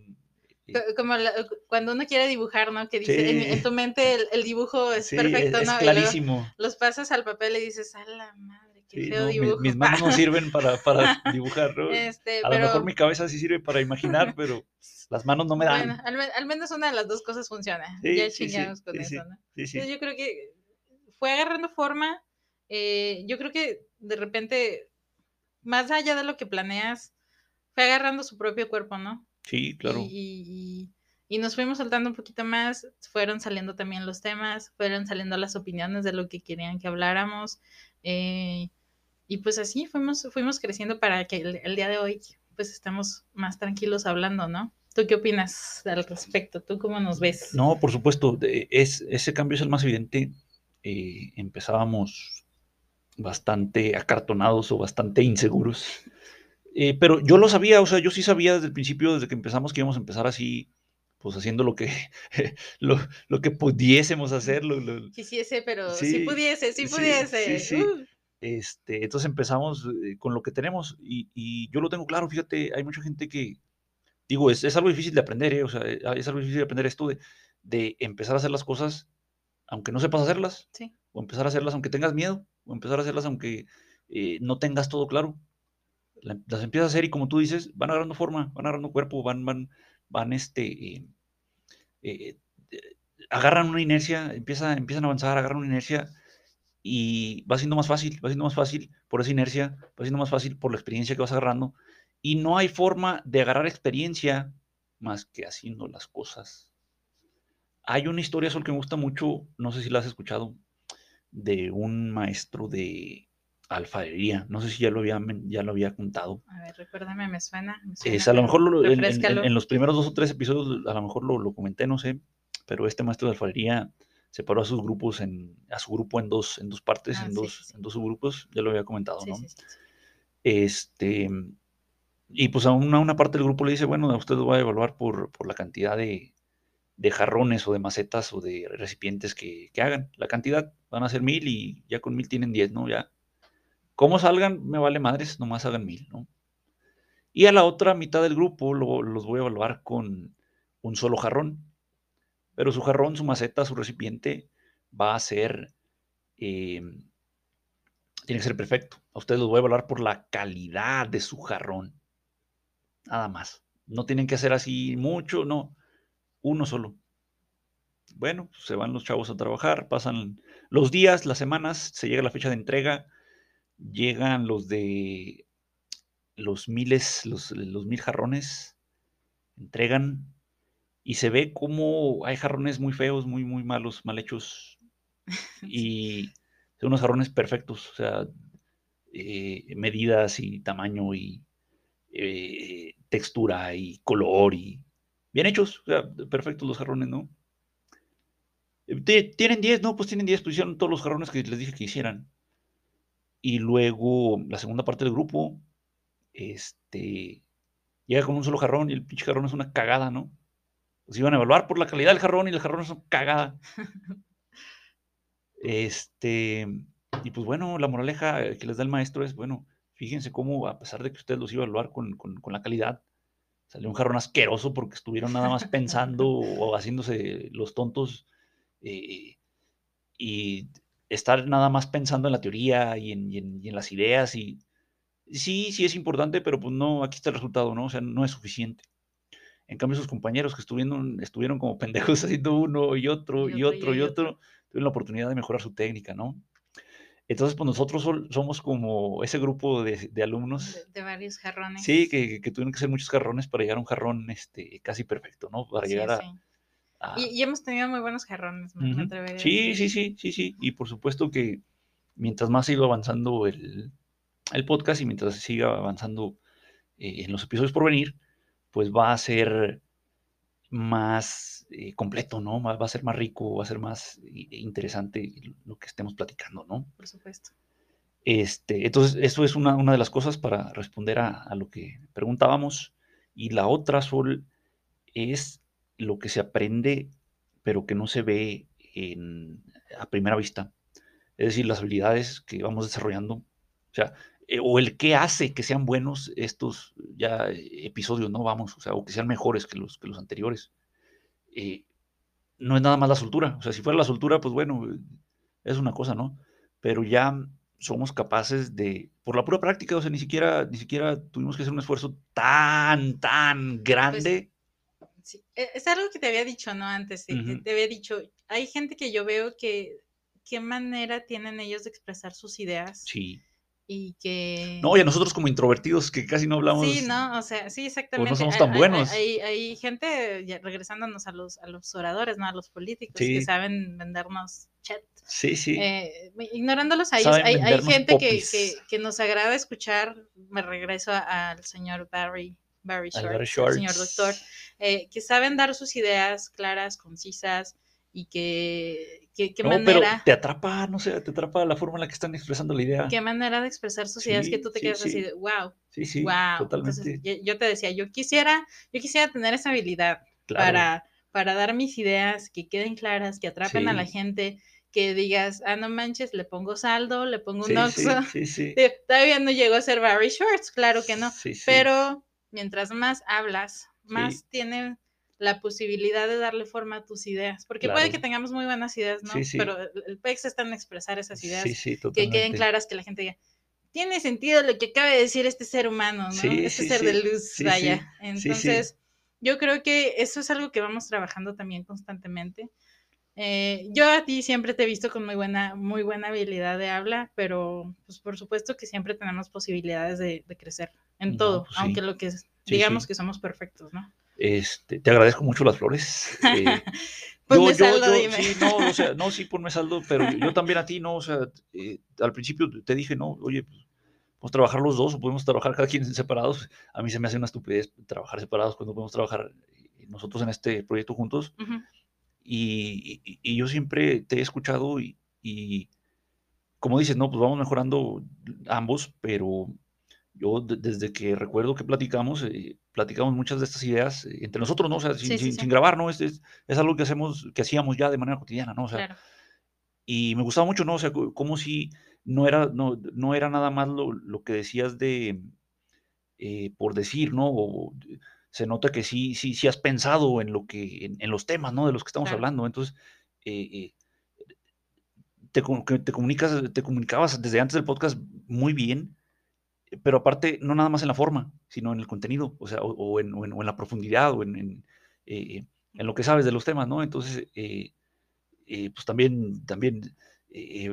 eh, Co- Como la- cuando uno quiere dibujar, ¿no? Que dice, en, Sí. en tu mente el, el dibujo es sí, perfecto, es, ¿no? es luego clarísimo. los pasas al papel y dices, a la madre, qué Sí, feo no, dibujo. mis manos no sirven para, para dibujar, ¿no? Este, A pero, lo mejor mi cabeza sí sirve para imaginar, pero las manos no me dan. bueno, al, al menos una de las dos cosas funciona. Ya chingamos con eso. ¿no? Sí, sí. Entonces, yo creo que fue agarrando forma. eh, yo creo que de repente, más allá de lo que planeas, fue agarrando su propio cuerpo, ¿no? Sí, claro. Y, y- y- y nos fuimos soltando un poquito más, fueron saliendo también los temas, fueron saliendo las opiniones de lo que querían que habláramos. eh, y pues así fuimos, fuimos creciendo para que el, el día de hoy pues estamos más tranquilos hablando, ¿no? ¿Tú qué opinas al respecto? ¿Tú cómo nos ves? No, por supuesto, es, ese cambio es el más evidente. Eh, empezábamos bastante acartonados o bastante inseguros. Eh, pero yo lo sabía, o sea, yo sí sabía desde el principio, desde que empezamos, que íbamos a empezar así, pues haciendo lo que, lo, lo que pudiésemos hacer. lo- lo- Quisiese, pero Sí, si pudiese, si sí, pudiese. sí, sí. uh. Este, entonces empezamos eh, con lo que tenemos y, y yo lo tengo claro, fíjate, hay mucha gente que, digo, es, es algo difícil de aprender, ¿eh? o sea, eh, es algo difícil de aprender esto de, de empezar a hacer las cosas aunque no sepas hacerlas, Sí. o empezar a hacerlas aunque tengas miedo, o empezar a hacerlas aunque eh, no tengas todo claro. La- las empiezas a hacer y como tú dices, van agarrando forma, van agarrando cuerpo, van, van, van, este, eh, eh, eh, agarran una inercia, empieza, empiezan a avanzar, agarran una inercia y va siendo más fácil, va siendo más fácil por esa inercia, va siendo más fácil por la experiencia que vas agarrando. Y no hay forma de agarrar experiencia más que haciendo las cosas. Hay una historia, Sol, que me gusta mucho, no sé si la has escuchado, de un maestro de alfarería. No sé si ya lo había, ya lo había contado. A ver, recuérdame, me suena. a lo mejor en, los primeros dos o tres episodios, a lo mejor lo, lo comenté, no sé, pero este maestro de alfarería separó a sus grupos en, a su grupo en dos, en dos partes, ah, en, dos, en dos subgrupos, ya lo había comentado, ¿no? Este, y pues a una, una, parte del grupo le dice, bueno, usted lo va a evaluar por, por la cantidad de, de, jarrones o de macetas o de recipientes que, hagan. La cantidad van a ser mil y ya con mil tienen diez, ¿no? Ya. ¿Cómo salgan? Me vale madres, nomás hagan mil, ¿no? Y a la otra mitad del grupo lo, los voy a evaluar con un solo jarrón. Pero su jarrón, su maceta, su recipiente va a ser, em, tiene que ser perfecto. A ustedes los voy a evaluar por la calidad de su jarrón. Nada más. No tienen que hacer así mucho, no. Uno solo. Bueno, se van los chavos a trabajar, pasan los días, las semanas, se llega la fecha de entrega, llegan los de los miles, los, los mil jarrones, entregan y se ve como hay jarrones muy feos, muy, muy malos, mal hechos. Y son unos jarrones perfectos, o sea, eh, medidas y tamaño y eh, textura y color y bien hechos, o sea, perfectos los jarrones, ¿no? ¿Tienen 10? No, pues tienen 10, pues hicieron todos los jarrones que les dije que hicieran. Y luego la segunda parte del grupo, este, llega con un solo jarrón y el pinche jarrón es una cagada, ¿no? Los iban a evaluar por la calidad del jarrón y el jarrón es una cagada. Este, y pues bueno, la moraleja que les da el maestro es, bueno, fíjense cómo a pesar de que ustedes los iban a evaluar con, la calidad, salió un jarrón asqueroso porque estuvieron nada más pensando o haciéndose los tontos eh, y estar nada más pensando en la teoría y en, y en, las ideas y sí, sí es importante, pero pues no, aquí está el resultado, ¿no? O sea, no es suficiente. En cambio, sus compañeros que estuvieron, estuvieron como pendejos haciendo uno y otro y, otro y, otro, tuvieron la oportunidad de mejorar su técnica, ¿no? Entonces, pues nosotros somos como ese grupo de, alumnos. De, varios jarrones. Sí, que, tuvieron que hacer muchos jarrones para llegar a un jarrón este, casi perfecto, ¿no? Para llegar a, Y, hemos tenido muy buenos jarrones, me atrevería Sí, sí, sí, sí, sí. Y por supuesto que mientras más ido avanzando el, podcast y mientras siga avanzando eh, en los episodios por venir, pues va a ser más eh, completo, ¿no? Va a ser más rico, va a ser más interesante lo que estemos platicando, ¿no? Por supuesto. Este, entonces, eso es una, de las cosas para responder a, lo que preguntábamos. Y la otra, Sol, es lo que se aprende, pero que no se ve a primera vista. Es decir, las habilidades que vamos desarrollando. O sea, eh, o el qué hace que sean buenos estos ya episodios, ¿no? Vamos, o sea, o que sean mejores que los, que los anteriores. Eh, no es nada más la soltura, o sea, si fuera la soltura, pues bueno, es una cosa, ¿no? Pero ya somos capaces de, por la pura práctica, o sea, ni siquiera, ni siquiera tuvimos que hacer un esfuerzo tan, tan pues, grande. sí. E, es algo que te había dicho, ¿no? Antes, te había dicho, hay gente que yo veo que, ¿qué manera tienen ellos de expresar sus ideas? Sí y que... No, y a nosotros como introvertidos que casi no hablamos... Sí, no, o sea, sí, exactamente. no somos tan buenos. Hay, hay, gente, regresándonos a los, a los oradores, ¿no? A los políticos que saben vendernos chat. Sí, sí. Eh, ignorándolos ahí, hay, hay, gente que, que, que, nos agrada escuchar, me regreso al señor Barry, Barry Short, señor doctor, eh, que saben dar sus ideas claras, concisas, y que, qué manera... Pero te atrapa, no sé, te atrapa la forma en la que están expresando la idea. Qué manera de expresar sus ideas que tú te quedas así de, wow. Sí, sí, wow. totalmente. yo, te decía, yo quisiera, yo quisiera tener esa habilidad para, para dar mis ideas que queden claras, que atrapen a la gente, que digas, ah, no manches, le pongo saldo, le pongo un oxo. Sí, sí, Todavía no llegó a ser Barry Shorts, claro que no. Pero mientras más hablas, más tiene la posibilidad de darle forma a tus ideas, porque puede que tengamos muy buenas ideas, ¿no? Pero el PEX está en expresar esas ideas, que queden claras, que la gente diga, tiene sentido lo que acaba de decir este ser humano, ¿no? este ser de luz, vaya. Entonces, yo creo que eso es algo que vamos trabajando también constantemente. Eh, yo a ti siempre te he visto con muy buena, muy buena habilidad de habla, pero pues por supuesto que siempre tenemos posibilidades de, crecer en todo, pues aunque lo que digamos que somos perfectos, ¿no? Este, te agradezco mucho las flores. Eh, ponme saldo, dime. Sí, no, o sea, no, sí, ponme saldo, pero yo también a ti, no, o sea, eh, al principio te dije, no, oye, pues, podemos trabajar los dos o podemos trabajar cada quien separados. A mí se me hace una estupidez trabajar separados cuando podemos trabajar nosotros en este proyecto juntos. y, y, yo siempre te he escuchado y, y, como dices, no, pues vamos mejorando ambos, pero yo desde que recuerdo que platicamos, eh, platicamos muchas de estas ideas eh, entre nosotros, ¿no? O sea, sin, grabar, ¿no? Es, es, algo que hacemos, que hacíamos ya de manera cotidiana, ¿no? O sea, y me gustaba mucho, ¿no? O sea, como si no era, no, no era nada más lo, lo que decías de, eh, por decir, ¿no? O, se nota que sí, sí, sí has pensado en lo que, en, los temas, ¿no? De los que estamos hablando. Entonces, te, te, comunicas, te comunicabas desde antes del podcast muy bien pero aparte, no nada más en la forma, sino en el contenido, o sea, o, en, la profundidad, o en, eh, en, lo que sabes de los temas, ¿no? Entonces, eh, eh, pues también, también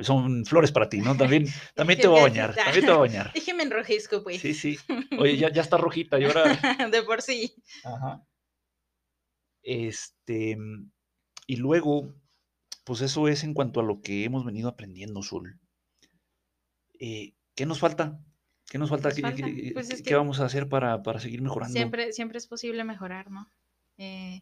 son flores para ti, ¿no? También, también te voy a bañar, también te voy a bañar. Déjeme enrojezco, pues. Sí, sí. Oye, ya, ya está rojita y ahora... de por sí. Ajá. Este, y luego, pues eso es en cuanto a lo que hemos venido aprendiendo, Sol. ¿Qué nos falta? ¿Qué nos falta? ¿Qué, pues vamos a hacer para, seguir mejorando? Siempre, siempre es posible mejorar, ¿no? Eh,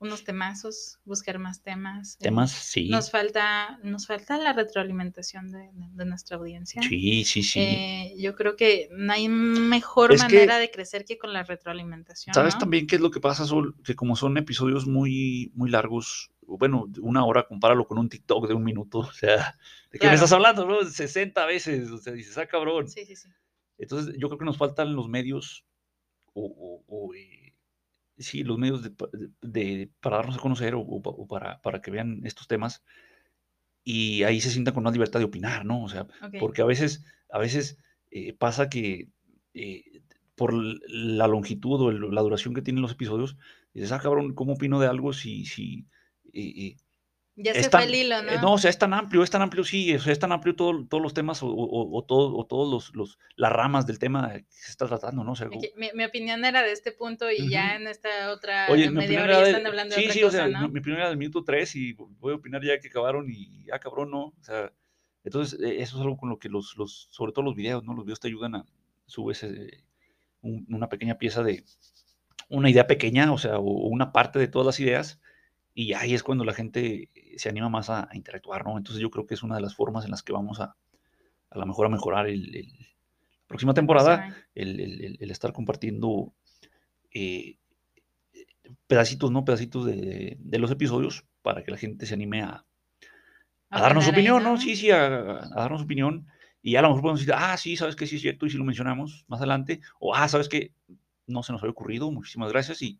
unos temazos, buscar más temas. Eh, temas, sí. Nos falta, nos falta la retroalimentación de, nuestra audiencia. Sí, sí, sí. Eh, yo creo que no hay mejor manera de crecer que con la retroalimentación. ¿Sabes también qué es lo que pasa, Sol? Que como son episodios muy, muy largos, bueno, una hora, compáralo con un TikTok de un minuto, o sea, ¿de qué me estás hablando, no? 60 veces, o sea, dices, ah, cabrón. Sí, sí, sí. Entonces, yo creo que nos faltan los medios, o, eh, sí, los medios de, para darnos a conocer o, para, para, que vean estos temas y ahí se sientan con una libertad de opinar, ¿no? O sea, porque a veces, a veces eh, pasa que eh, por la longitud o la duración que tienen los episodios, dices, ah, cabrón, ¿cómo opino de algo si, si ya se fue el hilo, eh, ¿no? no, o sea, es tan amplio, es tan amplio, sí, o sea, es tan amplio todo, todos los temas o, o, todo, o todos los, los, las ramas del tema que se está tratando, ¿no? O sea, mi, mi, opinión era de este punto y ya en esta otra media hora ya están hablando de otra sí, cosa, o sea, mi opinión era del minuto 3 y voy a opinar ya que acabaron y ya cabrón, ¿no? O sea, entonces e, eso es algo con lo que los, los sobre todo los videos, ¿no? Los videos te ayudan a subes eh, una pequeña pieza de una idea pequeña, o sea, o una parte de todas las ideas y ahí es cuando la gente se anima más a, interactuar, ¿no? Entonces yo creo que es una de las formas en las que vamos a, a lo mejor a mejorar el, la próxima temporada, el, estar compartiendo eh, pedacitos, ¿no? Pedacitos de, los episodios para que la gente se anime a, darnos su opinión, ¿no? Sí, sí, a, darnos su opinión. Y a lo mejor podemos decir, ah, sí, sabes que sí es cierto, y si lo mencionamos más adelante, o ah, sabes que no se nos había ocurrido, muchísimas gracias, y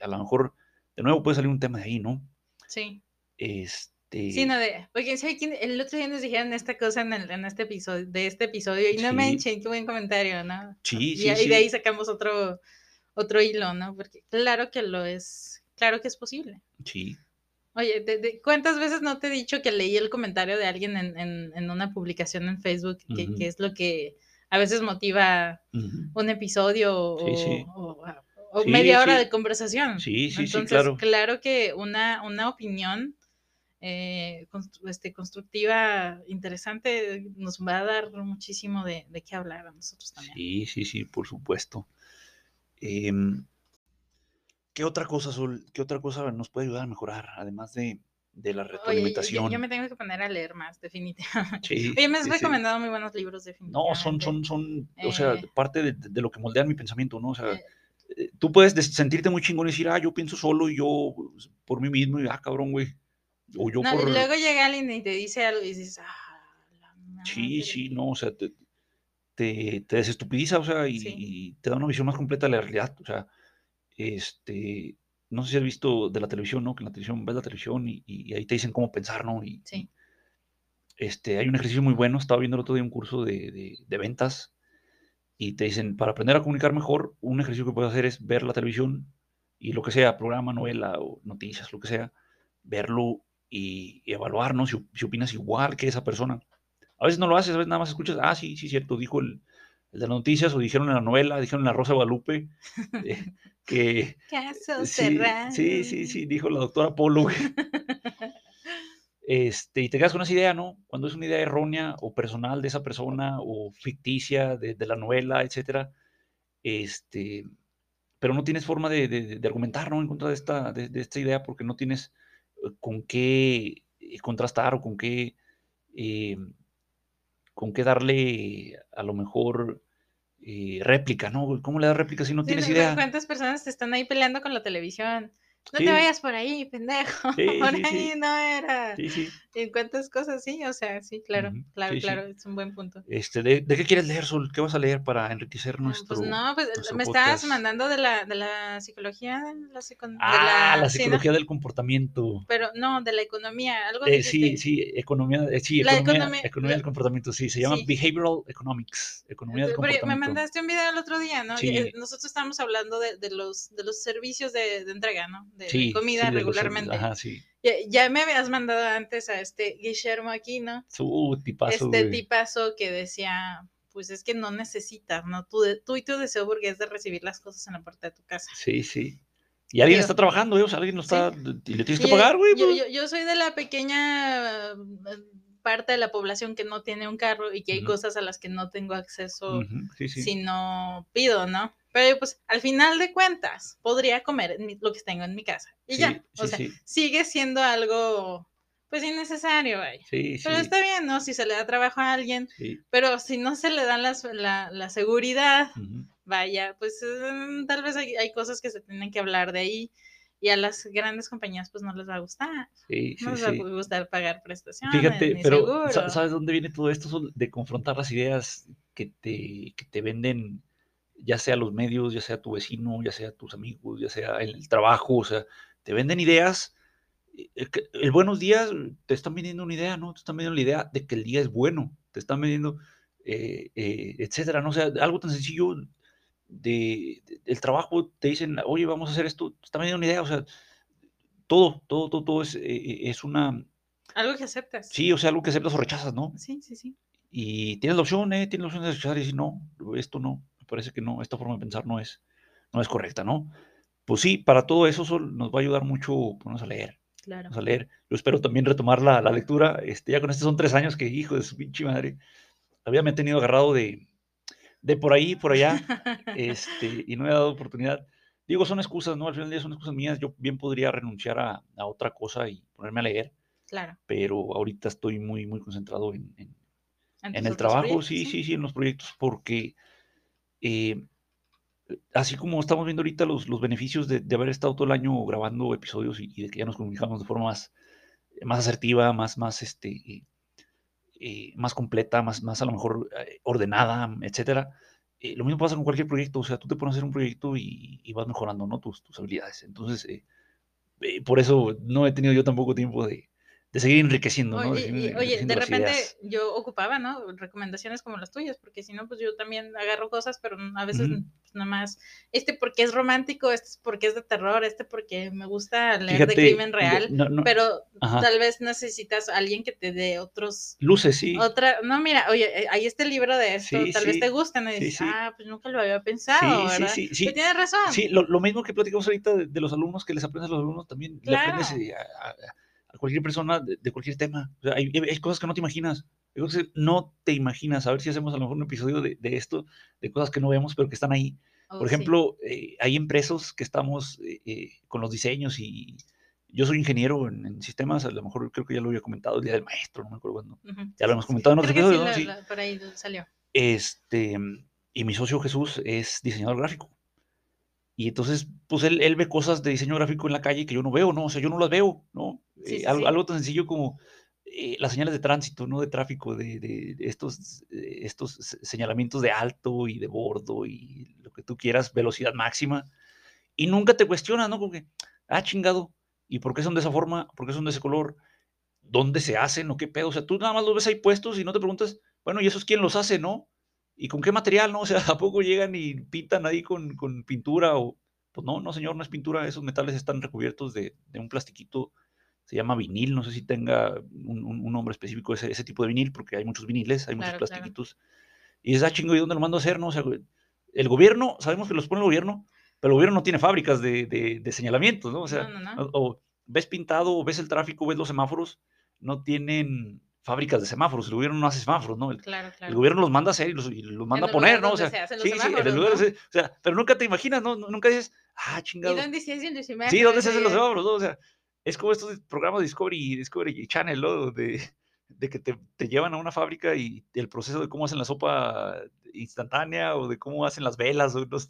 a lo mejor de nuevo puede salir un tema de ahí, ¿no? Sí. Este... Sí, no, de, porque el otro día nos dijeron esta cosa en, el, en este episodio, de este episodio, y no me manchen, qué buen comentario, ¿no? Sí, sí, y, de ahí sacamos otro, otro hilo, ¿no? Porque claro que lo es, claro que es posible. Sí. Oye, de, ¿cuántas veces no te he dicho que leí el comentario de alguien en, en, en una publicación en Facebook, que, que, es lo que a veces motiva un episodio sí, sí. o, o media hora de conversación. Sí, sí, sí, claro. Claro que una, una opinión eh, este, constructiva, interesante, nos va a dar muchísimo de, de, qué hablar a nosotros también. Sí, sí, sí, por supuesto. Em, ¿Qué otra cosa, Sol, qué otra cosa nos puede ayudar a mejorar, además de, de la retroalimentación? Oye, yo, me tengo que poner a leer más, definitivamente. Sí, Oye, me has recomendado muy buenos libros, definitivamente. No, son, son, son, o sea, eh, parte de, de, lo que moldea mi pensamiento, ¿no? O sea, eh, eh, tú puedes sentirte muy chingón y decir, ah, yo pienso solo y yo pues, por mí mismo, y ah, cabrón, güey. O yo por... luego llega alguien y te dice algo y dices, ah, la Sí, sí, no, o sea, te, te, desestupidiza, o sea, y, te da una visión más completa de la realidad, o sea, este, no sé si has visto de la televisión, ¿no? Que en la televisión ves la televisión y, ahí te dicen cómo pensar, ¿no? Y, sí. Este, hay un ejercicio muy bueno, estaba viendo el otro día un curso de, de, de ventas y te dicen, para aprender a comunicar mejor, un ejercicio que puedes hacer es ver la televisión y lo que sea, programa, novela o noticias, lo que sea, verlo y, evaluar, ¿no? Si, si, opinas igual que esa persona. A veces no lo haces, a veces nada más escuchas, ah, sí, sí, cierto, dijo el, el de las noticias o dijeron en la novela, dijeron en la Rosa de Guadalupe, eh, que... Caso sí, sí, sí, sí, dijo la doctora Polo. Este, y te quedas con esa idea, ¿no? Cuando es una idea errónea o personal de esa persona o ficticia de, de la novela, etcétera, este, pero no tienes forma de, de, de argumentar, ¿no? En contra de esta, de, esta idea porque no tienes eh, con qué eh, contrastar o con qué, eh, con qué darle a lo mejor eh, réplica, ¿no? ¿Cómo le das réplica si no Sí, tienes idea? ¿Cuántas personas te están ahí peleando con la televisión? No Sí. te vayas por ahí, pendejo. Sí, por sí, ahí no era. Sí, sí. ¿En cuántas cosas? Sí, o sea, sí, claro, Ujú, claro, sí, sí. claro, es un buen punto. Este, ¿de, de qué quieres leer, Sol? ¿Qué vas a leer para enriquecer Ah, nuestro, Pues no, pues me estabas podcast? mandando de la, de la psicología, la, de Ah, la sí, ¿no? psicología del comportamiento. Pero no, de la economía, algo Eh, sí, sí, economía, eh, sí, La economía, economía- economía la- del comportamiento, sí, se llama Sí. Behavioral Economics, economía del Porque me comportamiento. mandaste un video el otro día, ¿no? Sí. Eh, Nosotros estábamos hablando de, de los, de los servicios de, de entrega, ¿no? De, Sí, comida sí, regularmente. Ajá, sí. Ya, ya me habías mandado antes a este Guillermo Aquino, Su tipazo, este güey. tipazo que decía, pues es que no necesitas, ¿no? Tú, de- tú y tu deseo burgués de recibir las cosas en la puerta de tu casa. Sí, sí. Y alguien Digo, está trabajando, ¿eh? O sea, alguien lo está... Y le tienes que pagar, güey. Yo, pues. yo, yo soy de la pequeña eh, parte de la población que no tiene un carro y que hay cosas a las que no tengo acceso Ujú, Sí, sí. si no pido, ¿no? Pero pues al final de cuentas podría comer mi- lo que tengo en mi casa y Sí, ya. O sí, sea, sí. sigue siendo algo pues innecesario, vaya. Pero está bien, ¿no? Si se le da trabajo a alguien, pero si no se le dan las- la, la seguridad, vaya, pues eh, tal vez hay, hay cosas que se tienen que hablar de ahí y a las grandes compañías pues no les va a gustar. No les va a gustar pagar prestaciones, Fíjate, ni pero seguro. sa- ¿sabes dónde viene todo esto? De confrontar las ideas que te, que te venden, ya sea los medios, ya sea tu vecino, ya sea tus amigos, ya sea en el trabajo, o sea, te venden ideas. eh, eh, El buenos días te están vendiendo una idea, ¿no? Te están vendiendo la idea de que el día es bueno, te están vendiendo, eh, eh, etcétera, ¿no? O sea, algo tan sencillo de, de- el trabajo, te dicen, oye, vamos a hacer esto, te están vendiendo una idea, o sea, todo, todo, todo, todo es, eh, es una, Algo que aceptas. Sí, o sea, algo que aceptas o rechazas, ¿no? Sí, sí, sí. Y tienes la opción, ¿eh? Tienes la opción de rechazar y decir, no, esto no, parece que no, esta forma de pensar no es, no es correcta, ¿no? Pues sí, para todo eso Sol, nos va a ayudar mucho ponernos a leer, Claro. ponernos a leer. Yo espero también retomar la, la lectura, este, ya con estos son tres años que, hijo de su pinche madre, había me tenido agarrado de, de por ahí, por allá, este, y no he dado oportunidad. Digo, son excusas, ¿no? Al final del día son excusas mías, yo bien podría renunciar a, a otra cosa y ponerme a leer, claro. pero ahorita estoy muy, muy concentrado en, en- en el trabajo, sí, sí, sí, en los proyectos, porque eh, así como estamos viendo ahorita los, los beneficios de, de haber estado todo el año grabando episodios y, de que ya nos comunicamos de forma más, más asertiva, más, más, este, eh, más completa, más, más a lo mejor eh, ordenada, etcétera. eh, lo mismo pasa con cualquier proyecto, o sea, tú te pones a hacer un proyecto y, y vas mejorando, ¿no? Tus, tus habilidades. Entonces, por eso no he tenido yo tampoco tiempo de, de seguir enriqueciendo, ¿no? Oye, seguir y- oye, enriqueciendo de repente ideas. yo ocupaba, ¿no? Recomendaciones como las tuyas, porque si no, pues yo también agarro cosas, pero a veces Ujú. pues, nada más, este porque es romántico, este es porque es de terror, este porque me gusta leer Fíjate, de crimen real, no- no- pero Ajá. tal vez necesitas a alguien que te dé otros... Luces, sí. Otra, no, mira, oye, eh, ahí está el libro de esto, Sí, tal vez sí, te gustan, y sí, dices, sí. ah, pues nunca lo había pensado, Sí, sí, ¿verdad? sí, Pues sí. tienes razón. Sí, lo, lo mismo que platicamos ahorita de, de los alumnos, que les aprendes a los alumnos también, le aprendes Claro. eh, a, a- a cualquier persona de, de cualquier tema. O sea, hay, hay cosas que no te imaginas. Hay cosas que no te imaginas. A ver si hacemos a lo mejor un episodio de, de esto, de cosas que no vemos, pero que están ahí. Oh, Por sí. ejemplo, eh, hay empresas que estamos eh, eh, con los diseños y yo soy ingeniero en, en sistemas, a lo mejor creo que ya lo había comentado el día del maestro, no me acuerdo cuándo. Ya lo hemos sí, comentado en Creo que sí, ¿no? la- Sí. la- por ahí salió. Este, y mi socio Jesús es diseñador gráfico. Y entonces, pues él, él ve cosas de diseño gráfico en la calle que yo no veo, ¿no? O sea, yo no las veo, ¿no? Sí, Eh, sí, algo, sí. algo tan sencillo como eh, las señales de tránsito, ¿no? De tráfico, de, de- estos, eh, estos se- señalamientos de alto y de bordo y lo que tú quieras, velocidad máxima. Y nunca te cuestionas, ¿no? Como que, ah, chingado, ¿y por qué son de esa forma? ¿Por qué son de ese color? ¿Dónde se hacen o qué pedo? O sea, tú nada más los ves ahí puestos y no te preguntas, bueno, ¿y esos quién los hace, no? ¿Y con qué material, no? O sea, ¿a poco llegan y pintan ahí con, con pintura o...? Pues no, no, señor, no es pintura. Esos metales están recubiertos de, de un plastiquito se llama vinil, no sé si tenga un, un- un nombre específico ese, ese tipo de vinil, porque hay muchos viniles, hay muchos claro. plastiquitos. Y dices, ah, chingo, ¿y dónde lo mando a hacer? No, o sea, el gobierno, sabemos que los pone el gobierno, pero el gobierno no tiene fábricas de, de, de señalamientos, ¿no? O sea, no, no, no. o, o ves pintado, o ves el tráfico, ves los semáforos, no tienen fábricas de semáforos, el gobierno no hace semáforos, ¿no? El, Claro, el claro. gobierno los manda a hacer y los, y los manda a poner, ¿no? O sea, se sí, sí, en el lugar, ¿no? ese- o sea, pero nunca te imaginas, ¿no? Nunca dices, ah, ¿Y chingado. dónde se hacen los semáforos? Sí, ¿dónde se hacen los semáforos? no? O sea, es como estos programas de Discovery, Discovery Channel, ¿no? De, de que te, te llevan a una fábrica y el proceso de cómo hacen la sopa instantánea o de cómo hacen las velas. O, los-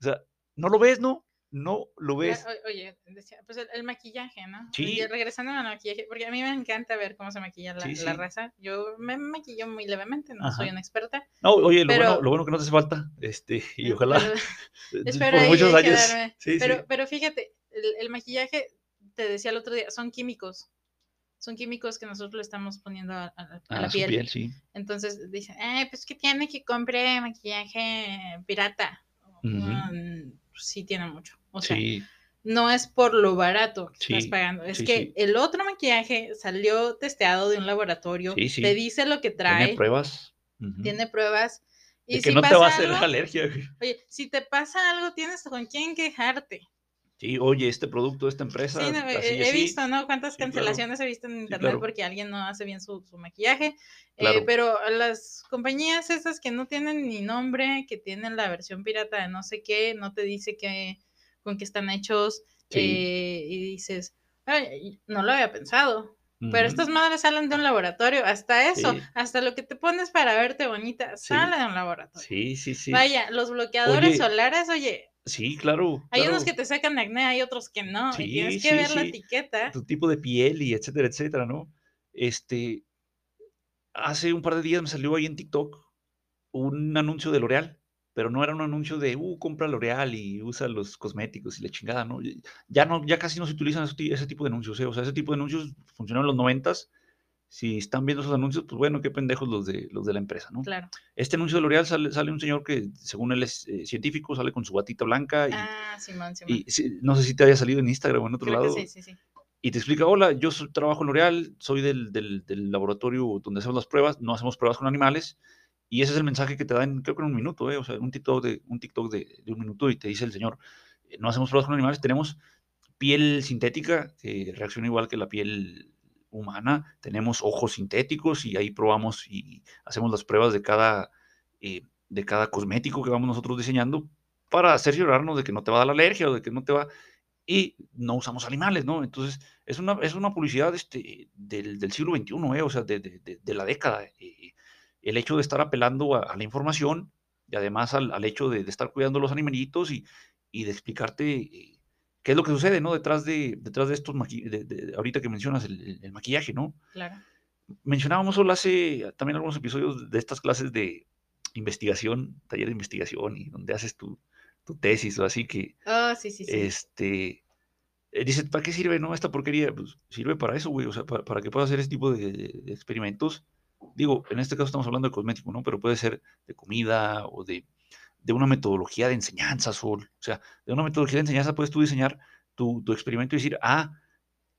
o sea, no lo ves, ¿no? No lo ves. o- Oye, decía, pues el, el maquillaje, ¿no? Sí. Oye, regresando al maquillaje, porque a mí me encanta ver cómo se maquilla la, Sí, la raza. Yo me maquillo muy levemente, no soy una experta. No, oye, lo, pero- bueno, lo bueno que no te hace falta, este, y eh, ojalá espero por muchos años. Sí, Pero, pero fíjate, el, el maquillaje, te decía el otro día, son químicos. Son químicos que nosotros le estamos poniendo a, a- a la piel. piel, sí. Entonces dicen, eh, pues que tiene que compre maquillaje pirata. Sí tiene mucho. O sea, Sí, no es por lo barato que estás pagando. Es sí, que el otro maquillaje salió testeado de un laboratorio, te dice lo que trae, tiene pruebas. tiene pruebas. Y de que si no te pasa va a hacer algo, alergia. oye, si te pasa algo, tienes con quién quejarte. Sí, oye, este producto esta empresa. Sí, no, así he, así. visto, ¿no? Cuántas Sí, claro. cancelaciones he visto en internet claro. porque alguien no hace bien su, su maquillaje. Eh, Claro. pero las compañías esas que no tienen ni nombre, que tienen la versión pirata de no sé qué, no te dice que, con qué están hechos, Sí. eh, y dices, "Ay, no lo había pensado. Pero estas madres salen de un laboratorio, hasta eso, hasta lo que te pones para verte bonita, sale de un laboratorio. Sí, sí, sí. Vaya, los bloqueadores Oye, solares, oye, Sí, claro. hay claro. unos que te sacan acné, hay otros que no, y tienes que sí, ver la etiqueta. Tu tipo de piel y etcétera, etcétera, ¿no? Este. Hace un par de días me salió ahí en TikTok un anuncio de L'Oreal, pero no era un anuncio de, uh, compra L'Oreal y usa los cosméticos y la chingada, ¿no? Ya no, ya casi no se utilizan ese, ti- ese tipo de anuncios, ¿eh? O sea, ese tipo de anuncios funcionaron en los noventas. Si están viendo esos anuncios, pues bueno, qué pendejos los de, los de la empresa, ¿no? Claro. Este anuncio de L'Oreal sale, sale un señor que, según él es eh, científico, sale con su batita blanca y, Ah, Simón, Simón. y no sé si te haya salido en Instagram o en otro Creo lado. que sí, sí, sí. Y te explica, hola, yo soy- trabajo en L'Oreal, soy del, del- del laboratorio donde hacemos las pruebas, no hacemos pruebas con animales. Y ese es el mensaje que te dan, creo que en un minuto, ¿eh? o sea, un TikTok, de, un TikTok de, de un minuto y te dice el señor, no hacemos pruebas con animales, tenemos piel sintética que reacciona igual que la piel humana, tenemos ojos sintéticos y ahí probamos y hacemos las pruebas de cada, eh, de cada cosmético que vamos nosotros diseñando para cerciorarnos de que no te va a dar la alergia o de que no te va... Y no usamos animales, ¿no? Entonces, es una, es una publicidad este, del, del siglo XXI, ¿eh? o sea, de, de- la década. eh, el hecho de estar apelando a, la información y además al, al hecho de, de estar cuidando los animalitos y, y de explicarte eh, qué es lo que sucede, ¿no? Detrás de, detrás de estos, de, de- ahorita que mencionas el, maquillaje, ¿no? Claro. Mencionábamos solo hace también algunos episodios de estas clases de investigación, taller de investigación y donde haces tu, tu tesis o así que Oh, sí, sí, sí. este, eh, dice, ¿para qué sirve, no? Esta porquería, pues sirve para eso, güey, o sea, para, para que puedas hacer este tipo de, de experimentos. Digo, en este caso estamos hablando de cosmético, ¿no? Pero puede ser de comida o de, de una metodología de enseñanza, Sol. O sea, de una metodología de enseñanza puedes tú diseñar tu, tu experimento y decir, ah,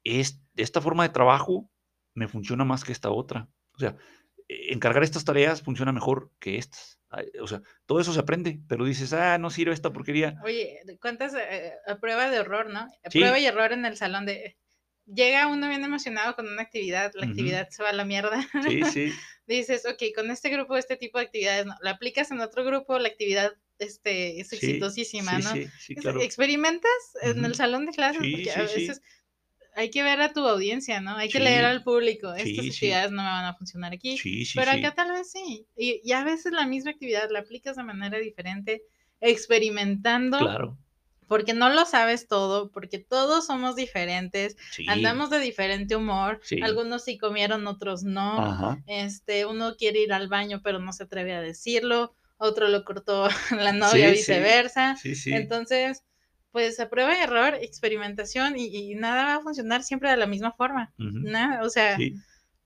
es, esta forma de trabajo me funciona más que esta otra. O sea, eh, encargar estas tareas funciona mejor que estas. O sea, todo eso se aprende, pero dices, ah, no sirve esta porquería. Oye, ¿cuántas eh, a prueba de horror, no? A Sí. Prueba y error en el salón de... Llega uno bien emocionado con una actividad, la actividad se va a la mierda. Sí, sí, Dices, ok, con este grupo, este tipo de actividades, no. La aplicas en otro grupo, la actividad este, es sí, exitosísima, sí, ¿no? sí. Experimentas en el salón de clases, porque a veces hay que ver a tu audiencia, ¿no? Hay que leer al público. Estas actividades no me van a funcionar aquí. Sí, sí, pero acá tal vez sí. Y, y a veces la misma actividad la aplicas de manera diferente, experimentando, Claro. Porque no lo sabes todo, porque todos somos diferentes, Sí. andamos de diferente humor, Sí. algunos sí comieron, otros no. Ajá. Este, uno quiere ir al baño, pero no se atreve a decirlo, otro lo cortó la novia, Sí, viceversa. Entonces, pues a prueba y error, experimentación y, y nada va a funcionar siempre de la misma forma. Nada, o sea,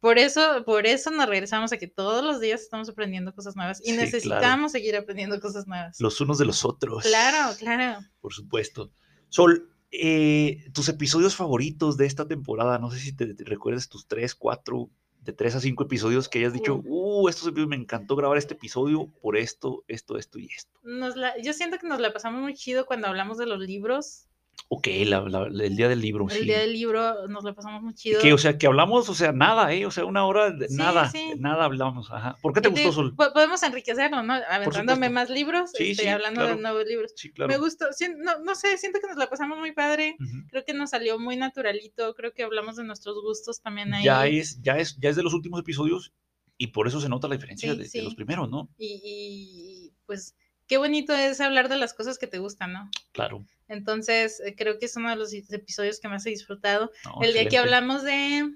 por eso, por eso nos regresamos a que todos los días estamos aprendiendo cosas nuevas y Sí, claro. necesitamos seguir aprendiendo cosas nuevas. los unos de los otros. Claro, claro. Por supuesto. Sol, eh, tus episodios favoritos de esta temporada, no sé si te, te recuerdas tus tres, cuatro, de tres a cinco episodios que hayas dicho, uh, estos episodios me encantó grabar este episodio por esto, esto, esto y esto. Nos la, yo siento que nos la pasamos muy chido cuando hablamos de los libros. Ok, la- la- el día del libro, El sí. día del libro nos la pasamos muy chido. Que, o sea, que hablamos, o sea, nada, ¿eh? O sea, una hora, de Sí, nada, sí. nada hablamos. Ajá. ¿Por qué te Y gustó, Sol? po- Podemos enriquecerlo, ¿no? Aventándome más libros, este, hablando claro. de nuevos libros. Sí, claro. Me gustó, no, no sé, siento que nos la pasamos muy padre. Ujú. Creo que nos salió muy naturalito, creo que hablamos de nuestros gustos también ahí. Ya es, ya es, ya es de los últimos episodios y por eso se nota la diferencia de, de los primeros, ¿no? Y, y, pues qué bonito es hablar de las cosas que te gustan, ¿no? Claro. Entonces, eh, creo que es uno de los episodios que más he disfrutado. No, el día que hablamos de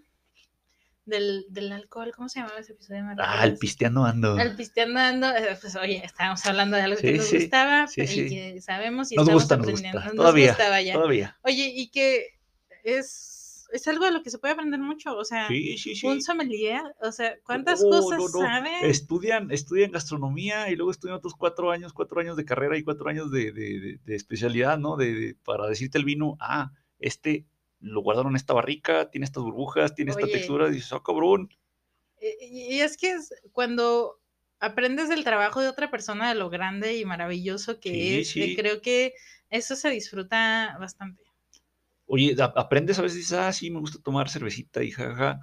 del, del alcohol, ¿cómo se llamaba ese episodio? ¿Me Ah, el pisteando ando. Al pisteando ando, eh, pues oye, estábamos hablando de algo que Sí, nos sí, gustaba sí, y que sabemos y Nos estamos gusta, nos aprendiendo. gusta. Nos Todavía, gustaba ya. Todavía. Oye, y que es, es algo de lo que se puede aprender mucho, o sea, Sí, sí, sí. un sommelier, o sea, ¿cuántas No, cosas no, no. sabe? Estudian, estudian gastronomía y luego estudian otros cuatro años, cuatro años de carrera y cuatro años de, de- de- de especialidad, ¿no? De, para decirte el vino, ah, este lo guardaron en esta barrica, tiene estas burbujas, tiene esta Oye. textura, y dices, ah, cabrón. Eh, Y y es que es cuando aprendes del trabajo de otra persona, de lo grande y maravilloso que Sí, es, eh, sí. creo que eso se disfruta bastante. Oye, aprendes a veces, dices, ah, sí, me gusta tomar cervecita y jaja.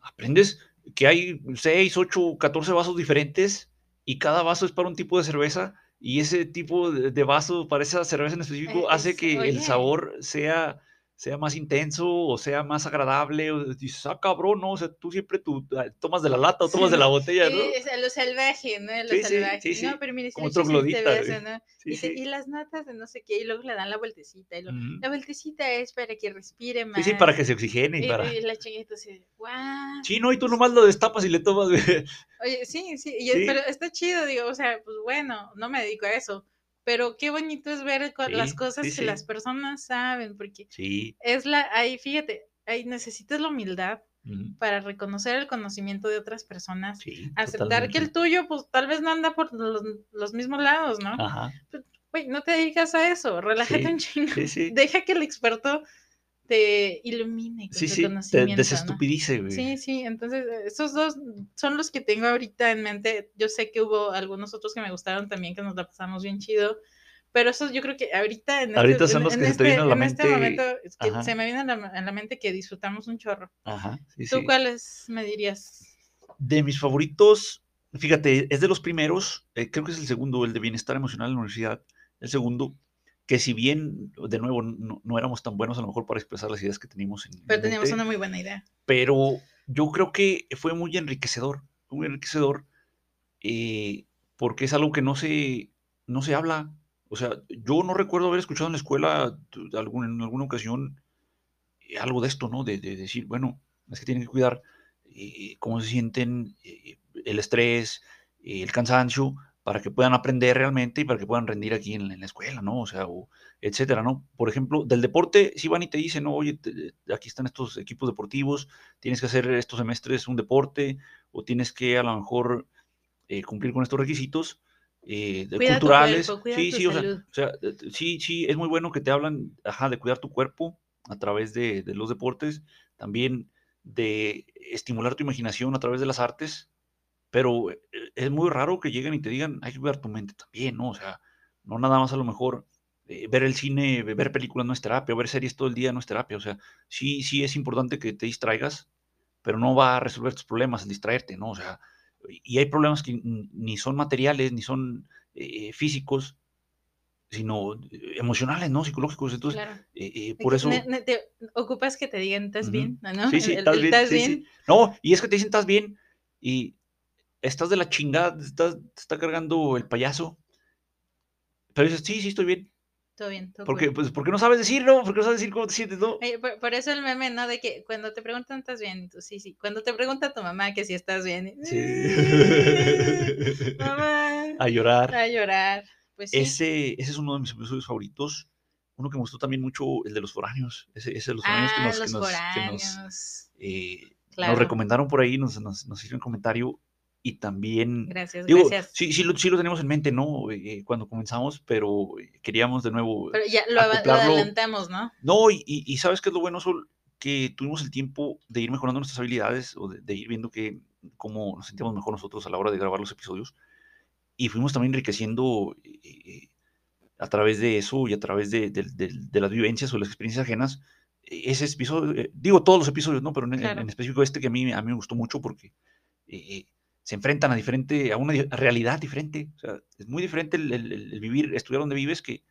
Aprendes que hay 6, 8, 14 vasos diferentes y cada vaso es para un tipo de cerveza y ese tipo de, vaso para esa cerveza en específico Eh, hace es- que el sabor sea, sea más intenso o sea más agradable. O dices, ah, cabrón, no, o sea, tú siempre tú, ah, tomas de la lata o tomas de Sí, la botella, Sí, ¿no? a lo salvaje, ¿no? Lo Sí, sí, salvaje. sí, sí. No, pero mire, Como troglodita. ¿no? Sí, y, sí. y las notas de no sé qué, y luego le dan la vueltecita. Y lo-. La vueltecita es para que respire más. Sí, sí, para que se oxigene y para... y la chiquita así, guau. Sí, no, y tú nomás lo destapas y le tomas. Oye, sí, sí, y- Sí. pero está chido, digo, o sea, pues bueno, no me dedico a eso, pero qué bonito es ver las cosas sí, que sí. las personas saben, porque es la, ahí, fíjate, ahí necesitas la humildad para reconocer el conocimiento de otras personas, aceptar que el tuyo, pues tal vez no anda por los, los mismos lados, ¿no? Ajá. Güey, no te dedicas a eso, relájate un chingo, deja que el experto te ilumine con Sí, su sí, te conocimiento, ¿no? desestupidice, güey. Sí, sí, entonces eh, esos dos son los que tengo ahorita en mente. Yo sé que hubo algunos otros que me gustaron también, que nos la pasamos bien chido, pero esos yo creo que ahorita en Ahorita este, son los en que se te este- vienen a la en este mente. momento es que se me viene a la, a la mente que disfrutamos un chorro. Ajá, sí, ¿Tú sí. cuáles me dirías? De mis favoritos, fíjate, es de los primeros, eh, creo que es el segundo, el de bienestar emocional en la universidad, el segundo, que si bien, de nuevo, no, no éramos tan buenos a lo mejor para expresar las ideas que teníamos en Pero en teníamos mente, una muy buena idea. pero yo creo que fue muy enriquecedor, muy enriquecedor, eh, porque es algo que no se, no se habla. O sea, yo no recuerdo haber escuchado en la escuela algún- en alguna ocasión eh, algo de esto, ¿no? De, de decir, bueno, es que tienen que cuidar eh, cómo se sienten, el estrés, el cansancio, para que puedan aprender realmente y para que puedan rendir aquí en, la- en la escuela, ¿no? O sea, o etcétera, ¿no? Por ejemplo, del deporte, si van y te dicen, no, oye, te- aquí están estos equipos deportivos, tienes que hacer estos semestres un deporte, o tienes que a lo mejor eh, cumplir con estos requisitos eh, de- culturales. cuerpo, sí, sí, o sea, o sea, eh, sí, sí, es muy bueno que te hablan, ajá, de cuidar tu cuerpo a través de, de los deportes, también de estimular tu imaginación a través de las artes, pero eh, es muy raro que lleguen y te digan, hay que cuidar tu mente también, ¿no? O sea, no nada más a lo mejor eh, ver el cine, ve- ver películas no es terapia, ver series todo el día no es terapia, o sea, sí, sí es importante que te distraigas, pero no va a resolver tus problemas el distraerte, ¿no? O sea, y hay problemas que ni son materiales, ni son eh, físicos, sino eh, emocionales, ¿no? Psicológicos. Entonces, Claro. eh, eh, por eso... ne- ne- te ocupas que te digan, ¿estás Ujú. bien? ¿No? Sí, sí, estás bien. ¿estás sí, sí. bien? No, y es que te dicen, estás bien, y estás de la chingada, te está cargando el payaso. Pero dices, sí, sí, estoy bien. Todo bien, todo Porque, cool. pues, porque no sabes decirlo, porque no sabes decir cómo te sientes, ¿no? Oye, por, por eso el meme, ¿no? De que cuando te preguntan, ¿estás bien? Tú, sí, sí. Cuando te pregunta tu mamá que si estás bien. Sí. mamá. A llorar. A llorar. Pues sí. Ese, ese es uno de mis episodios favoritos. Uno que me gustó también mucho, el de los foráneos. Ese, ese de los foráneos que ah, nos, los que nos, que nos, eh, Claro. nos recomendaron por ahí, nos, nos, nos hicieron comentario. Y también... Gracias, Digo, gracias. sí, sí, lo, sí lo tenemos en mente, ¿no? Eh, cuando comenzamos, pero queríamos de nuevo... Pero ya lo, lo adelantamos, ¿no? No, y, y- ¿sabes qué es lo bueno, Sol? Que tuvimos el tiempo de ir mejorando nuestras habilidades o de, de ir viendo que, cómo nos sentíamos mejor nosotros a la hora de grabar los episodios. Y fuimos también enriqueciendo eh, eh, a través de eso y a través de, de- de- las vivencias o las experiencias ajenas. eh, Ese episodio, eh, digo todos los episodios, ¿no? Pero en, en- Claro. en específico este que a mí, a mí me gustó mucho porque eh, eh, se enfrentan a diferente, a una realidad diferente. O sea, es muy diferente el, el- el- el vivir, estudiar donde vives que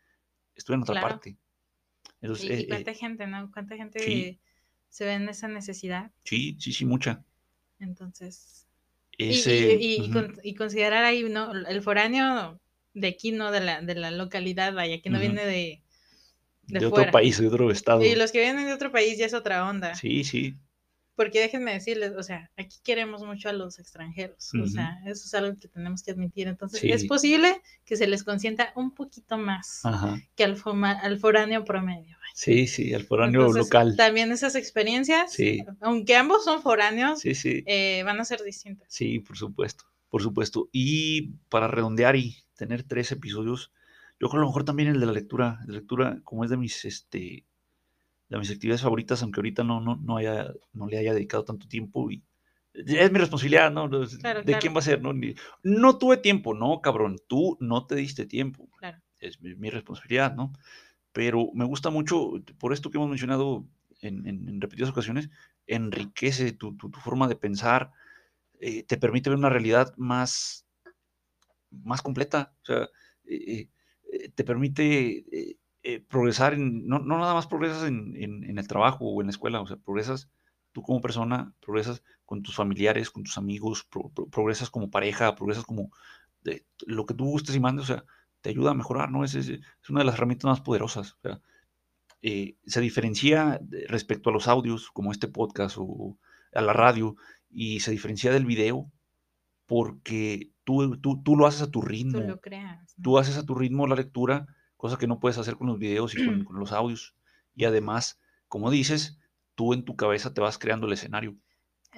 estudiar en otra Claro. parte. Entonces, Y, y eh, eh, cuánta gente, ¿no? Cuánta gente sí. se ve en esa necesidad. Sí, sí, sí, mucha. Entonces. y- Ese, y, y- y ujú, con- y considerar ahí, ¿no? El foráneo de aquí, ¿no? De la, de la localidad, vaya, que no viene de. de, de otro país, de otro estado. Y los que vienen de otro país ya es otra onda. Sí, sí, Porque déjenme decirles, o sea, aquí queremos mucho a los extranjeros. O sea, eso es algo que tenemos que admitir. Entonces, Sí. es posible que se les consienta un poquito más ajá. que al, foma- al foráneo promedio. vaya. Sí, sí, al foráneo Entonces, local. También esas experiencias, Sí. aunque ambos son foráneos, Sí, sí, eh, van a ser distintas. sí, por supuesto, por supuesto. Y para redondear y tener tres episodios, yo creo que a lo mejor también el de la lectura, la lectura como es de mis, este, de mis actividades favoritas, aunque ahorita no, no, no, haya, no le haya dedicado tanto tiempo y es mi responsabilidad, ¿no? Claro, ¿De claro. quién va a ser? No, no tuve tiempo, no, cabrón, tú no te diste tiempo. Claro. es mi, mi responsabilidad, ¿no? Pero me gusta mucho, por esto que hemos mencionado en, en- en repetidas ocasiones, enriquece tu, tu- tu forma de pensar, eh, te permite ver una realidad más, más completa, o sea, eh, eh, te permite eh, progresar, en, no, no nada más progresas en, en- en el trabajo o en la escuela, o sea, progresas tú como persona, progresas con tus familiares, con tus amigos, pro- pro- progresas como pareja, progresas como de- lo que tú gustes y mandes, o sea, te ayuda a mejorar, ¿no? Es, es, es una de las herramientas más poderosas. O sea, eh, se diferencia respecto a los audios, como este podcast o a la radio, y se diferencia del video porque tú, tú, tú lo haces a tu Tú ritmo. lo creas. ¿no? Tú haces a tu ritmo la lectura, cosa que no puedes hacer con los videos y con, con los audios. Y además, como dices, tú en tu cabeza te vas creando el escenario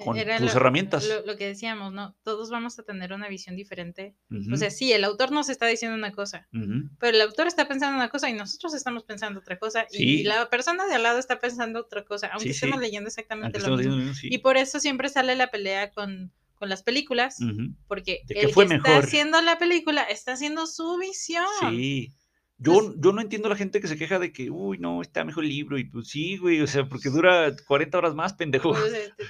con Era tus lo- herramientas. Lo, lo que decíamos, ¿no? Todos vamos a tener una visión diferente. Ujú, O sea, sí, el autor nos está diciendo una cosa, ujú. pero el autor está pensando una cosa y nosotros estamos pensando otra cosa y Sí. la persona de al lado está pensando otra cosa, aunque Sí, estemos sí. leyendo exactamente Aunque lo mismo. leyendo. Y por eso siempre sale la pelea con, con las películas, Ujú. porque ¿De qué el fue que está mejor? haciendo la película está haciendo su visión. Sí. Yo, yo no entiendo a la gente que se queja de que, uy, no, está mejor el libro. Y pues sí, güey, o sea, porque dura 40 horas más, pendejo. Sea, te-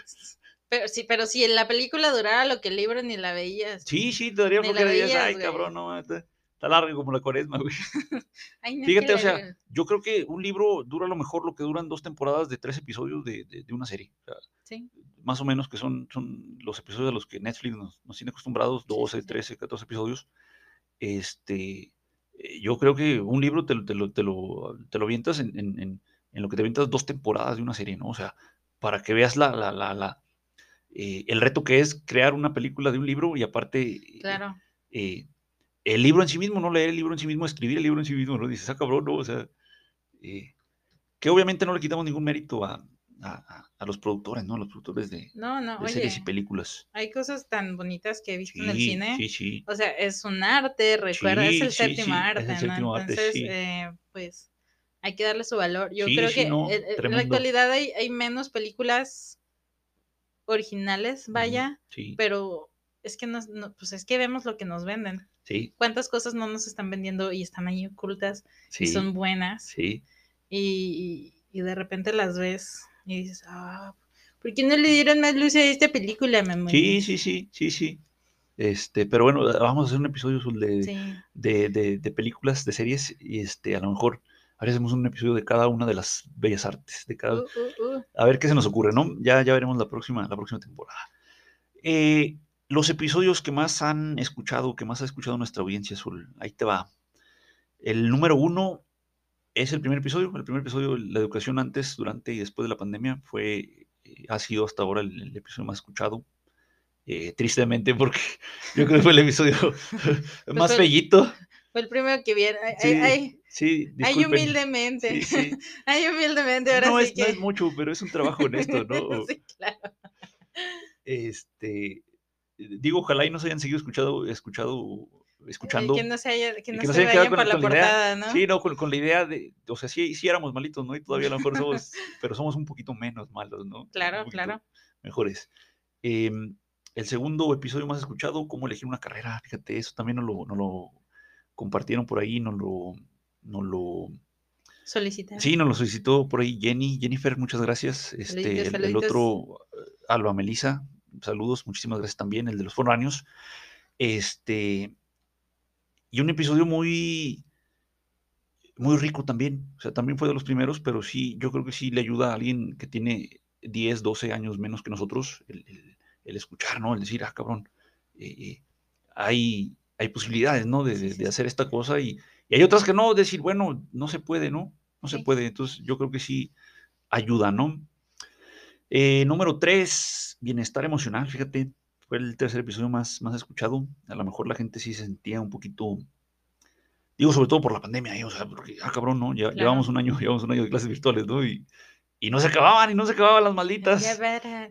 Pero sí, pero si en la película durara lo que el libro ni la veías. Sí, sí, te daría dirías, veías, Ay, güey. cabrón, no, está, está largo como la cuaresma, güey. Ay, no, Fíjate, o sea, yo creo que un libro dura a lo mejor lo que duran dos temporadas de tres episodios de, de- de una serie. O sea, sí, más o menos que son, son los episodios a los que Netflix nos, nos tiene acostumbrados, 12, sí. 13, 14 episodios. Este, eh, yo creo que un libro te, lo- te lo, te lo, te lo avientas en, en- en- en lo que te avientas dos temporadas de una serie, ¿no? O sea, para que veas la, la, la, la, eh, el reto que es crear una película de un libro y aparte eh, claro. eh, el libro en sí mismo, no leer el libro en sí mismo, escribir el libro en sí mismo, ¿no? Dices, ah, cabrón, ¿no? O sea, eh, que obviamente no le quitamos ningún mérito a, a, a- los productores, ¿no? A los productores de, No, no, de series y películas. hay cosas tan bonitas que he visto en el cine. sí, sí. O sea, es un arte, recuerda, es el séptimo sí, es arte, el ¿no? séptimo arte, Entonces, sí. eh, pues hay que darle su valor. Yo Sí, creo sí, que no, eh, en la actualidad hay, hay menos películas originales, vaya, Sí, pero es que nos, no- pues es que vemos lo que nos venden. sí, ¿Cuántas cosas no nos están vendiendo y están ahí ocultas y son buenas? Sí, Y, y de repente las ves y dices, ah, ¿por qué no le dieron más luz a esta película, mamá? sí, sí, sí, sí, sí. Este, pero bueno, vamos a hacer un episodio de, Sí. de, de, de películas, de series, y este, a lo mejor hacemos un episodio de cada una de las bellas artes, de cada, Uh, uh, uh. a ver qué se nos ocurre, ¿no? Ya, ya veremos la próxima, la próxima temporada. Eh, los episodios que más han escuchado, que más ha escuchado nuestra audiencia, Azul, ahí te va. El número uno es el primer episodio, el primer episodio, la educación antes, durante y después de la pandemia, fue, eh, ha sido hasta ahora el, el episodio más escuchado. Eh, tristemente, porque yo creo que fue el episodio más fue el- bellito. Fue el primero que vieron. Ay, Sí, ay, sí, ay, humildemente. Sí, sí. Ay, humildemente, ahora No es, que. no es mucho, pero es un trabajo honesto, ¿no? sí, claro. Este, digo, ojalá y no se hayan seguido escuchado, escuchado, escuchando. Que no se, haya, que no que no se vayan la con, la idea. portada, ¿no? Sí, no, con, con la idea de, o sea, sí, sí éramos malitos, ¿no? Y todavía a lo mejor somos, pero somos un poquito menos malos, ¿no? Claro, claro. Mejores. Em, el segundo episodio más escuchado, cómo elegir una carrera, fíjate, eso también nos lo, nos lo compartieron por ahí, nos lo, nos lo, Solicitar. sí, nos lo solicitó por ahí Jenny, Jennifer, muchas gracias. Este, Saluditos, el, el otro, eh, Alba Melisa, saludos, muchísimas gracias también, el de los foráneos. Este, y un episodio muy, muy rico también, o sea, también fue de los primeros, pero sí, yo creo que sí le ayuda a alguien que tiene 10, 12 años menos que nosotros el, el- el escuchar, ¿no? El decir, ah, cabrón, eh, eh, hay, hay posibilidades, ¿no? De, de- hacer esta cosa y, y hay otras que no, decir, bueno, no se puede, ¿no? No se puede, entonces yo creo que sí ayuda, ¿no? Eh, número 3, bienestar emocional, fíjate, fue el tercer episodio más, más escuchado. A lo mejor la gente sí se sentía un poquito, digo, sobre todo por la pandemia, ¿eh? o sea, porque, ah, cabrón, ¿no? Ya, Claro. Llevamos un año, llevamos un año de clases virtuales, ¿no? Y, y no se acababan, y no se acababan las malditas.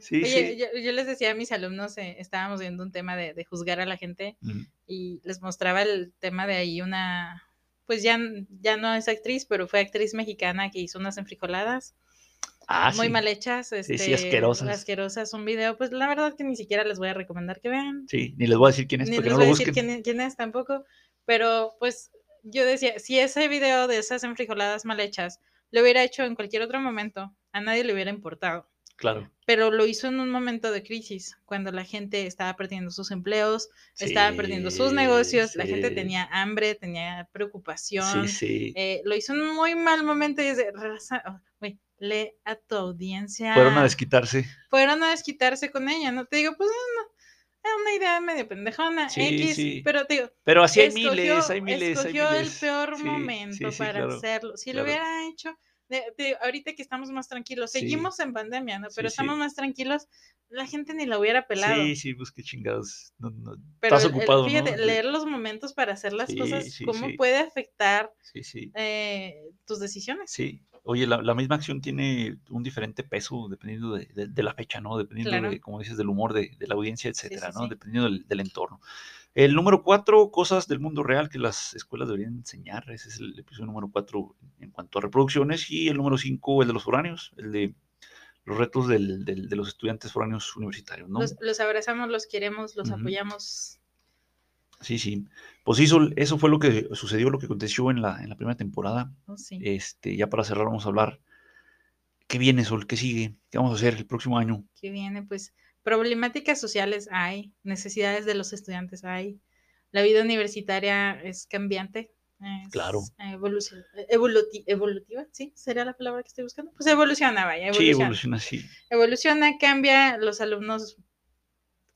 Sí, Oye, sí. Yo, yo les decía a mis alumnos, eh, estábamos viendo un tema de, de juzgar a la gente Mm, y les mostraba el tema de ahí una, pues ya, ya no es actriz, pero fue actriz mexicana que hizo unas enfrijoladas Ah, muy sí. mal hechas, este, sí, asquerosas. asquerosas, un video, pues la verdad que ni siquiera les voy a recomendar que vean, Sí, ni les voy a decir quién es, ni porque les no voy lo a decir quién, quién es tampoco, pero pues yo decía, si ese video de esas enfrijoladas mal hechas lo hubiera hecho en cualquier otro momento, a nadie le hubiera importado. Claro. Pero lo hizo en un momento de crisis, cuando la gente estaba perdiendo sus empleos, estaba perdiendo sus Sí, negocios, la gente sí, tenía hambre, tenía preocupación. Sí, sí. eh, lo hizo en un muy mal momento y es de, "Raza, oh, lee a tu audiencia. Fueron a desquitarse. Fueron a desquitarse con ella, ¿no? Te digo, pues no, era una idea medio pendejona, Sí, X, sí. pero te digo, Pero así hay escogió- miles, hay miles, hay escogió el peor Sí, momento para claro, hacerlo. Si claro. lo hubiera hecho, de- de- ahorita que estamos más tranquilos, seguimos en pandemia, ¿no? Pero estamos más tranquilos, la gente ni la hubiera pelado. Sí, sí, pues qué chingados. No, no, Pero estás el- el- ocupado, ¿no? fíjate, leer los momentos para hacer las cosas, cómo puede afectar eh, tus decisiones. Sí. Oye, la, la misma acción tiene un diferente peso dependiendo de, de- de la fecha, ¿no? Dependiendo Claro. de, como dices, del humor de, de la audiencia, etcétera, sí, ¿no? sí. Dependiendo del, del entorno. El número cuatro, cosas del mundo real que las escuelas deberían enseñar. Ese es el episodio número cuatro en cuanto a reproducciones. Y el número cinco, el de los foráneos, el de los retos del- del- de los estudiantes foráneos universitarios, ¿no? Los, los abrazamos, los queremos, los apoyamos. Sí, sí. Pues eso, eso fue lo que sucedió, lo que aconteció en la, en la primera temporada. Oh, sí. Este, ya para cerrar, vamos a hablar. ¿Qué viene, Sol? ¿Qué sigue? ¿Qué vamos a hacer el próximo año? que viene, pues problemáticas sociales hay, necesidades de los estudiantes hay, la vida universitaria es cambiante. es, Claro. eh, evoluci- evoluti- evolutiva, ¿sí? ¿Sería la palabra que estoy buscando? Pues evoluciona, vaya, Sí, evoluciona. evoluciona así. Evoluciona, cambia, los alumnos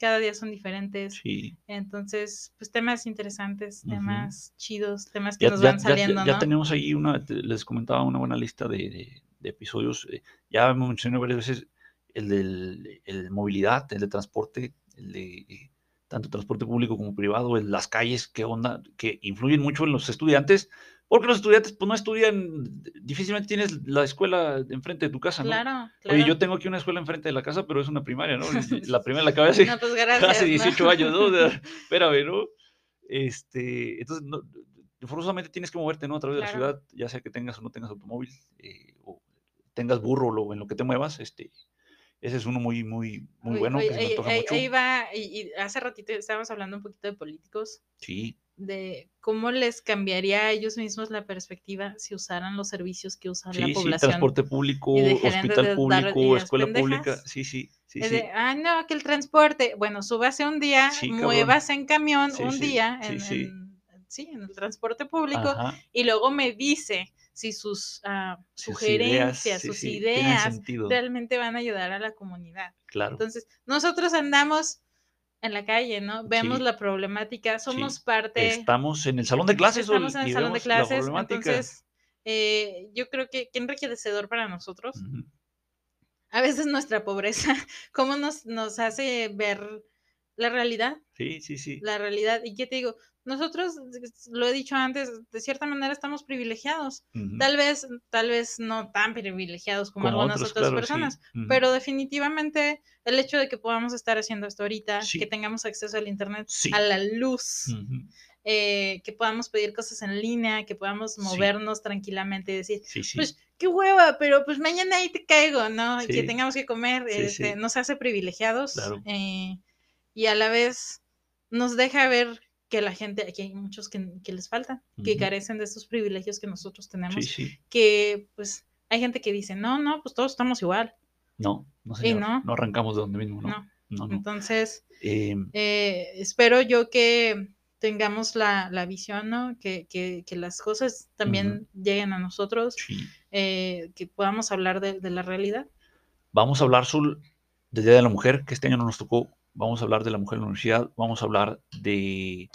cada día son diferentes. Sí. Entonces, pues temas interesantes, temas chidos, temas que Ya, nos ya- van saliendo, ya ¿no? tenemos ahí una, les comentaba una buena lista de, de- de episodios. eh, Ya hemos mencionado varias veces el de el movilidad, el de transporte, el de eh, tanto transporte público como privado, el, las calles, qué onda, que influyen mucho en los estudiantes, porque los estudiantes pues no estudian, difícilmente tienes la escuela enfrente de tu casa, ¿no? Claro, claro. Oye, yo tengo aquí una escuela enfrente de la casa, pero es una primaria, ¿no? La primera la acabé hace, No, pues gracias. hace ¿no? 18 años, ¿no? O sea, espérame, ¿no? Este, entonces, no, forzosamente tienes que moverte, ¿no? A través de la Claro. ciudad, ya sea que tengas o no tengas automóvil, eh, o tengas burro o lo- en lo que te muevas, este, ese es uno muy, muy, muy Oye, bueno, oye, que se me antoja mucho. ahí va, y, y hace ratito estábamos hablando un poquito de políticos, Sí, de cómo les cambiaría a ellos mismos la perspectiva si usaran los servicios que usa la sí, sí, población. transporte público, de hospital público, escuela pública, pendejas. sí, sí, sí, Es sí, de, ah, no, que el transporte, bueno, súbase un día, Sí, muevas en camión Sí, un sí, día sí, en, sí. en- sí, en el transporte público Ajá, y luego me dice si sus ah, sus sugerencias, sí, sus sí, ideas realmente van a ayudar a la comunidad. claro, Entonces, nosotros andamos en la calle, ¿no? Vemos Sí. la problemática, somos parte, estamos en el salón de clases, estamos en el salón de clases, entonces eh, yo creo que qué enriquecedor para nosotros. A veces nuestra pobreza, cómo nos, nos hace ver la realidad. Sí, sí, sí. La realidad. Y qué te digo, nosotros, lo he dicho antes, de cierta manera estamos privilegiados. Tal vez, tal vez no tan privilegiados como, Como algunas otros, otras claro, sí. personas, pero definitivamente el hecho de que podamos estar haciendo esto ahorita, Sí. que tengamos acceso al internet, Sí. a la luz, eh, que podamos pedir cosas en línea, que podamos movernos tranquilamente y decir, Sí, sí. pues qué hueva, pero pues mañana ahí te caigo, ¿no? Y que tengamos que comer, este, nos hace privilegiados Claro. eh, y a la vez nos deja ver que la gente, aquí hay muchos que, que les faltan, que carecen de estos privilegios que nosotros tenemos, sí, sí. que pues hay gente que dice, no, no, pues todos estamos igual, No, no, Y señor. no. no. arrancamos de donde mismo, ¿no? ¿no? No, no. Entonces, Eh, eh, espero yo que tengamos la, la visión, ¿no? Que, que, que las cosas también lleguen a nosotros, sí. eh, que podamos hablar de, de la realidad. Vamos a hablar Sul, del Día de la Mujer, que este año no nos tocó. Vamos a hablar de la mujer en la universidad. Vamos a hablar de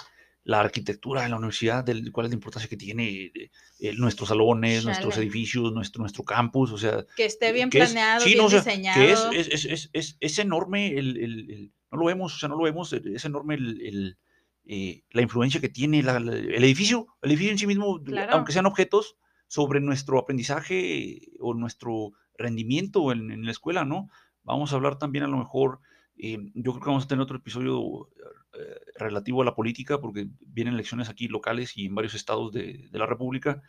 la arquitectura en la universidad, de cuál es la importancia que tiene eh, eh, nuestros salones, nuestros edificios, nuestro, nuestro campus. O sea, Que esté bien que es- planeado, sí, bien no, o sea, diseñado. que es, es, es, es, es- es enorme el, el- el- no lo vemos, o sea, no lo vemos, eh, es enorme el, el, eh, la influencia que tiene la- la- el edificio, el edificio en sí mismo, Claro. aunque sean objetos, sobre nuestro aprendizaje o nuestro rendimiento en, en la escuela, ¿no? Vamos a hablar también a lo mejor, eh, yo creo que vamos a tener otro episodio eh, relativo a la política, porque vienen elecciones aquí locales y en varios estados de, de la República.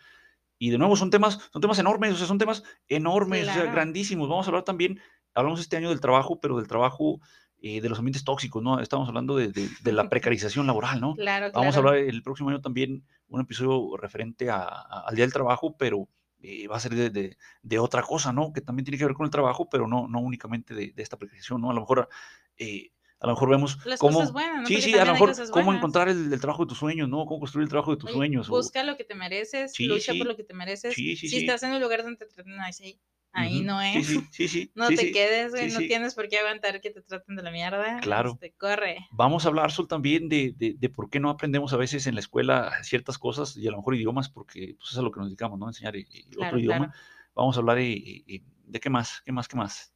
Y de nuevo, son temas, son temas enormes, o sea, son temas enormes, o sea, Claro. grandísimos. Vamos a hablar también, hablamos este año del trabajo, pero del trabajo eh, de los ambientes tóxicos, ¿no? Estamos hablando de, de- de la precarización laboral, ¿no? Claro, Vamos a claro. hablar el próximo año también un episodio referente a- a- al Día del Trabajo, pero eh, va a ser de, de- de otra cosa, ¿no? Que también tiene que ver con el trabajo, pero no, no únicamente de, de esta precarización, ¿no? A lo mejor, eh, a lo mejor vemos Las cómo... cosas buenas, ¿no? Sí, sí, a lo mejor cómo encontrar el, el trabajo de tus sueños, ¿no? Cómo construir el trabajo de tus Oye, sueños. o- Busca lo que te mereces, Sí, lucha sí. por lo que te mereces. Sí, sí, si estás en un lugar donde te tratan así, ahí no es. sí, sí, sí, No te quedes, güey, no tienes por qué aguantar que te traten de la mierda. Claro. este, corre. Vamos a hablar, Sol, también de, de, de por qué no aprendemos a veces en la escuela ciertas cosas y a lo mejor idiomas, porque pues, es a lo que nos dedicamos, ¿no? Enseñar eh, eh, Claro, otro idioma. claro. Vamos a hablar eh, eh, de qué más, qué más, qué más.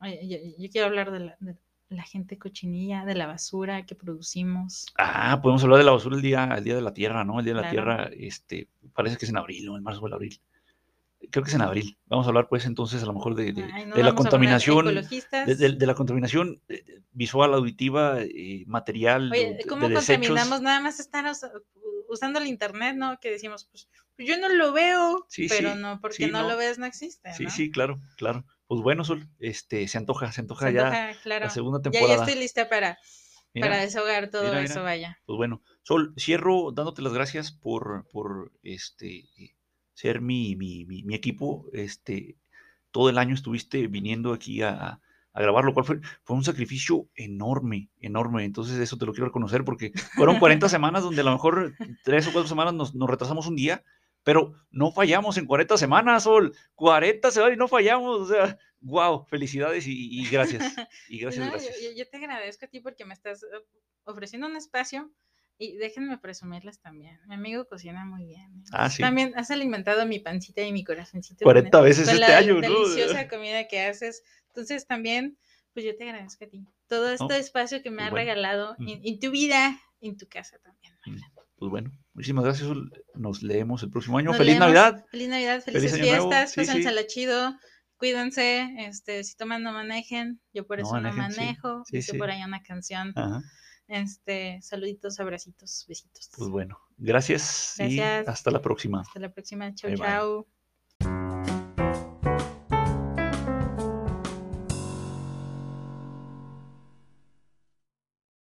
Oye, yo, yo quiero hablar de la, de la gente cochinilla, de la basura que producimos. Ah, podemos hablar de la basura el día, el día de la Tierra, ¿no? El día de la Claro. Tierra, este, parece que es en abril, ¿no? En marzo o el abril. Creo que es en abril. Vamos a hablar, pues, entonces, a lo mejor de, de- Ay, no de la contaminación, de, de- la contaminación eh, visual, auditiva, eh, material, Oye, ¿cómo desechos. contaminamos nada más estar us- usando el internet, no? Que decimos, pues, yo no lo veo, Sí, pero sí, no, porque sí, no, no. lo ves, no existe, Sí, ¿no? sí, claro, claro. Pues bueno, Sol, este, se antoja, se antoja Se ya claro. la segunda Ya, ya temporada. estoy lista para, Mira, para desahogar todo mira, eso, vaya. Pues bueno, Sol, cierro dándote las gracias por, por este, ser mi, mi, mi, mi equipo. Este, todo el año estuviste viniendo aquí a, a grabar, lo cual fue, fue un sacrificio enorme, enorme. Entonces, eso te lo quiero reconocer porque fueron 40 semanas donde a lo mejor tres o cuatro semanas nos, nos retrasamos un día, pero no fallamos en 40 semanas, Sol. 40 semanas y no fallamos. O sea, wow, felicidades y, y gracias. Y gracias, No, yo- gracias. Yo, yo te agradezco a ti porque me estás eh, ofreciendo un espacio y déjenme presumirles también. Mi amigo cocina muy bien. ¿eh? Ah, sí. También has alimentado mi pancita y mi corazoncito. 40 con- veces con este la año, ¿no? deliciosa comida que haces. Entonces también, pues yo te agradezco a ti. Todo este No, espacio que me pues has bueno. regalado Mm. en, en tu vida, en tu casa también. Pues bueno, muchísimas gracias. Nos leemos el próximo año. Nos ¡Feliz leemos. Navidad! Feliz Navidad, felices fiestas, Sí, sí. pásensela chido, cuídense, este, si toman no manejen, yo por eso no manejen, sí. manejo, Sí, sí. por ahí una canción, Ajá. Este, saluditos, abracitos, besitos. Pues bueno, gracias, y hasta la próxima. Hasta la próxima, chau Bye, bye. chau.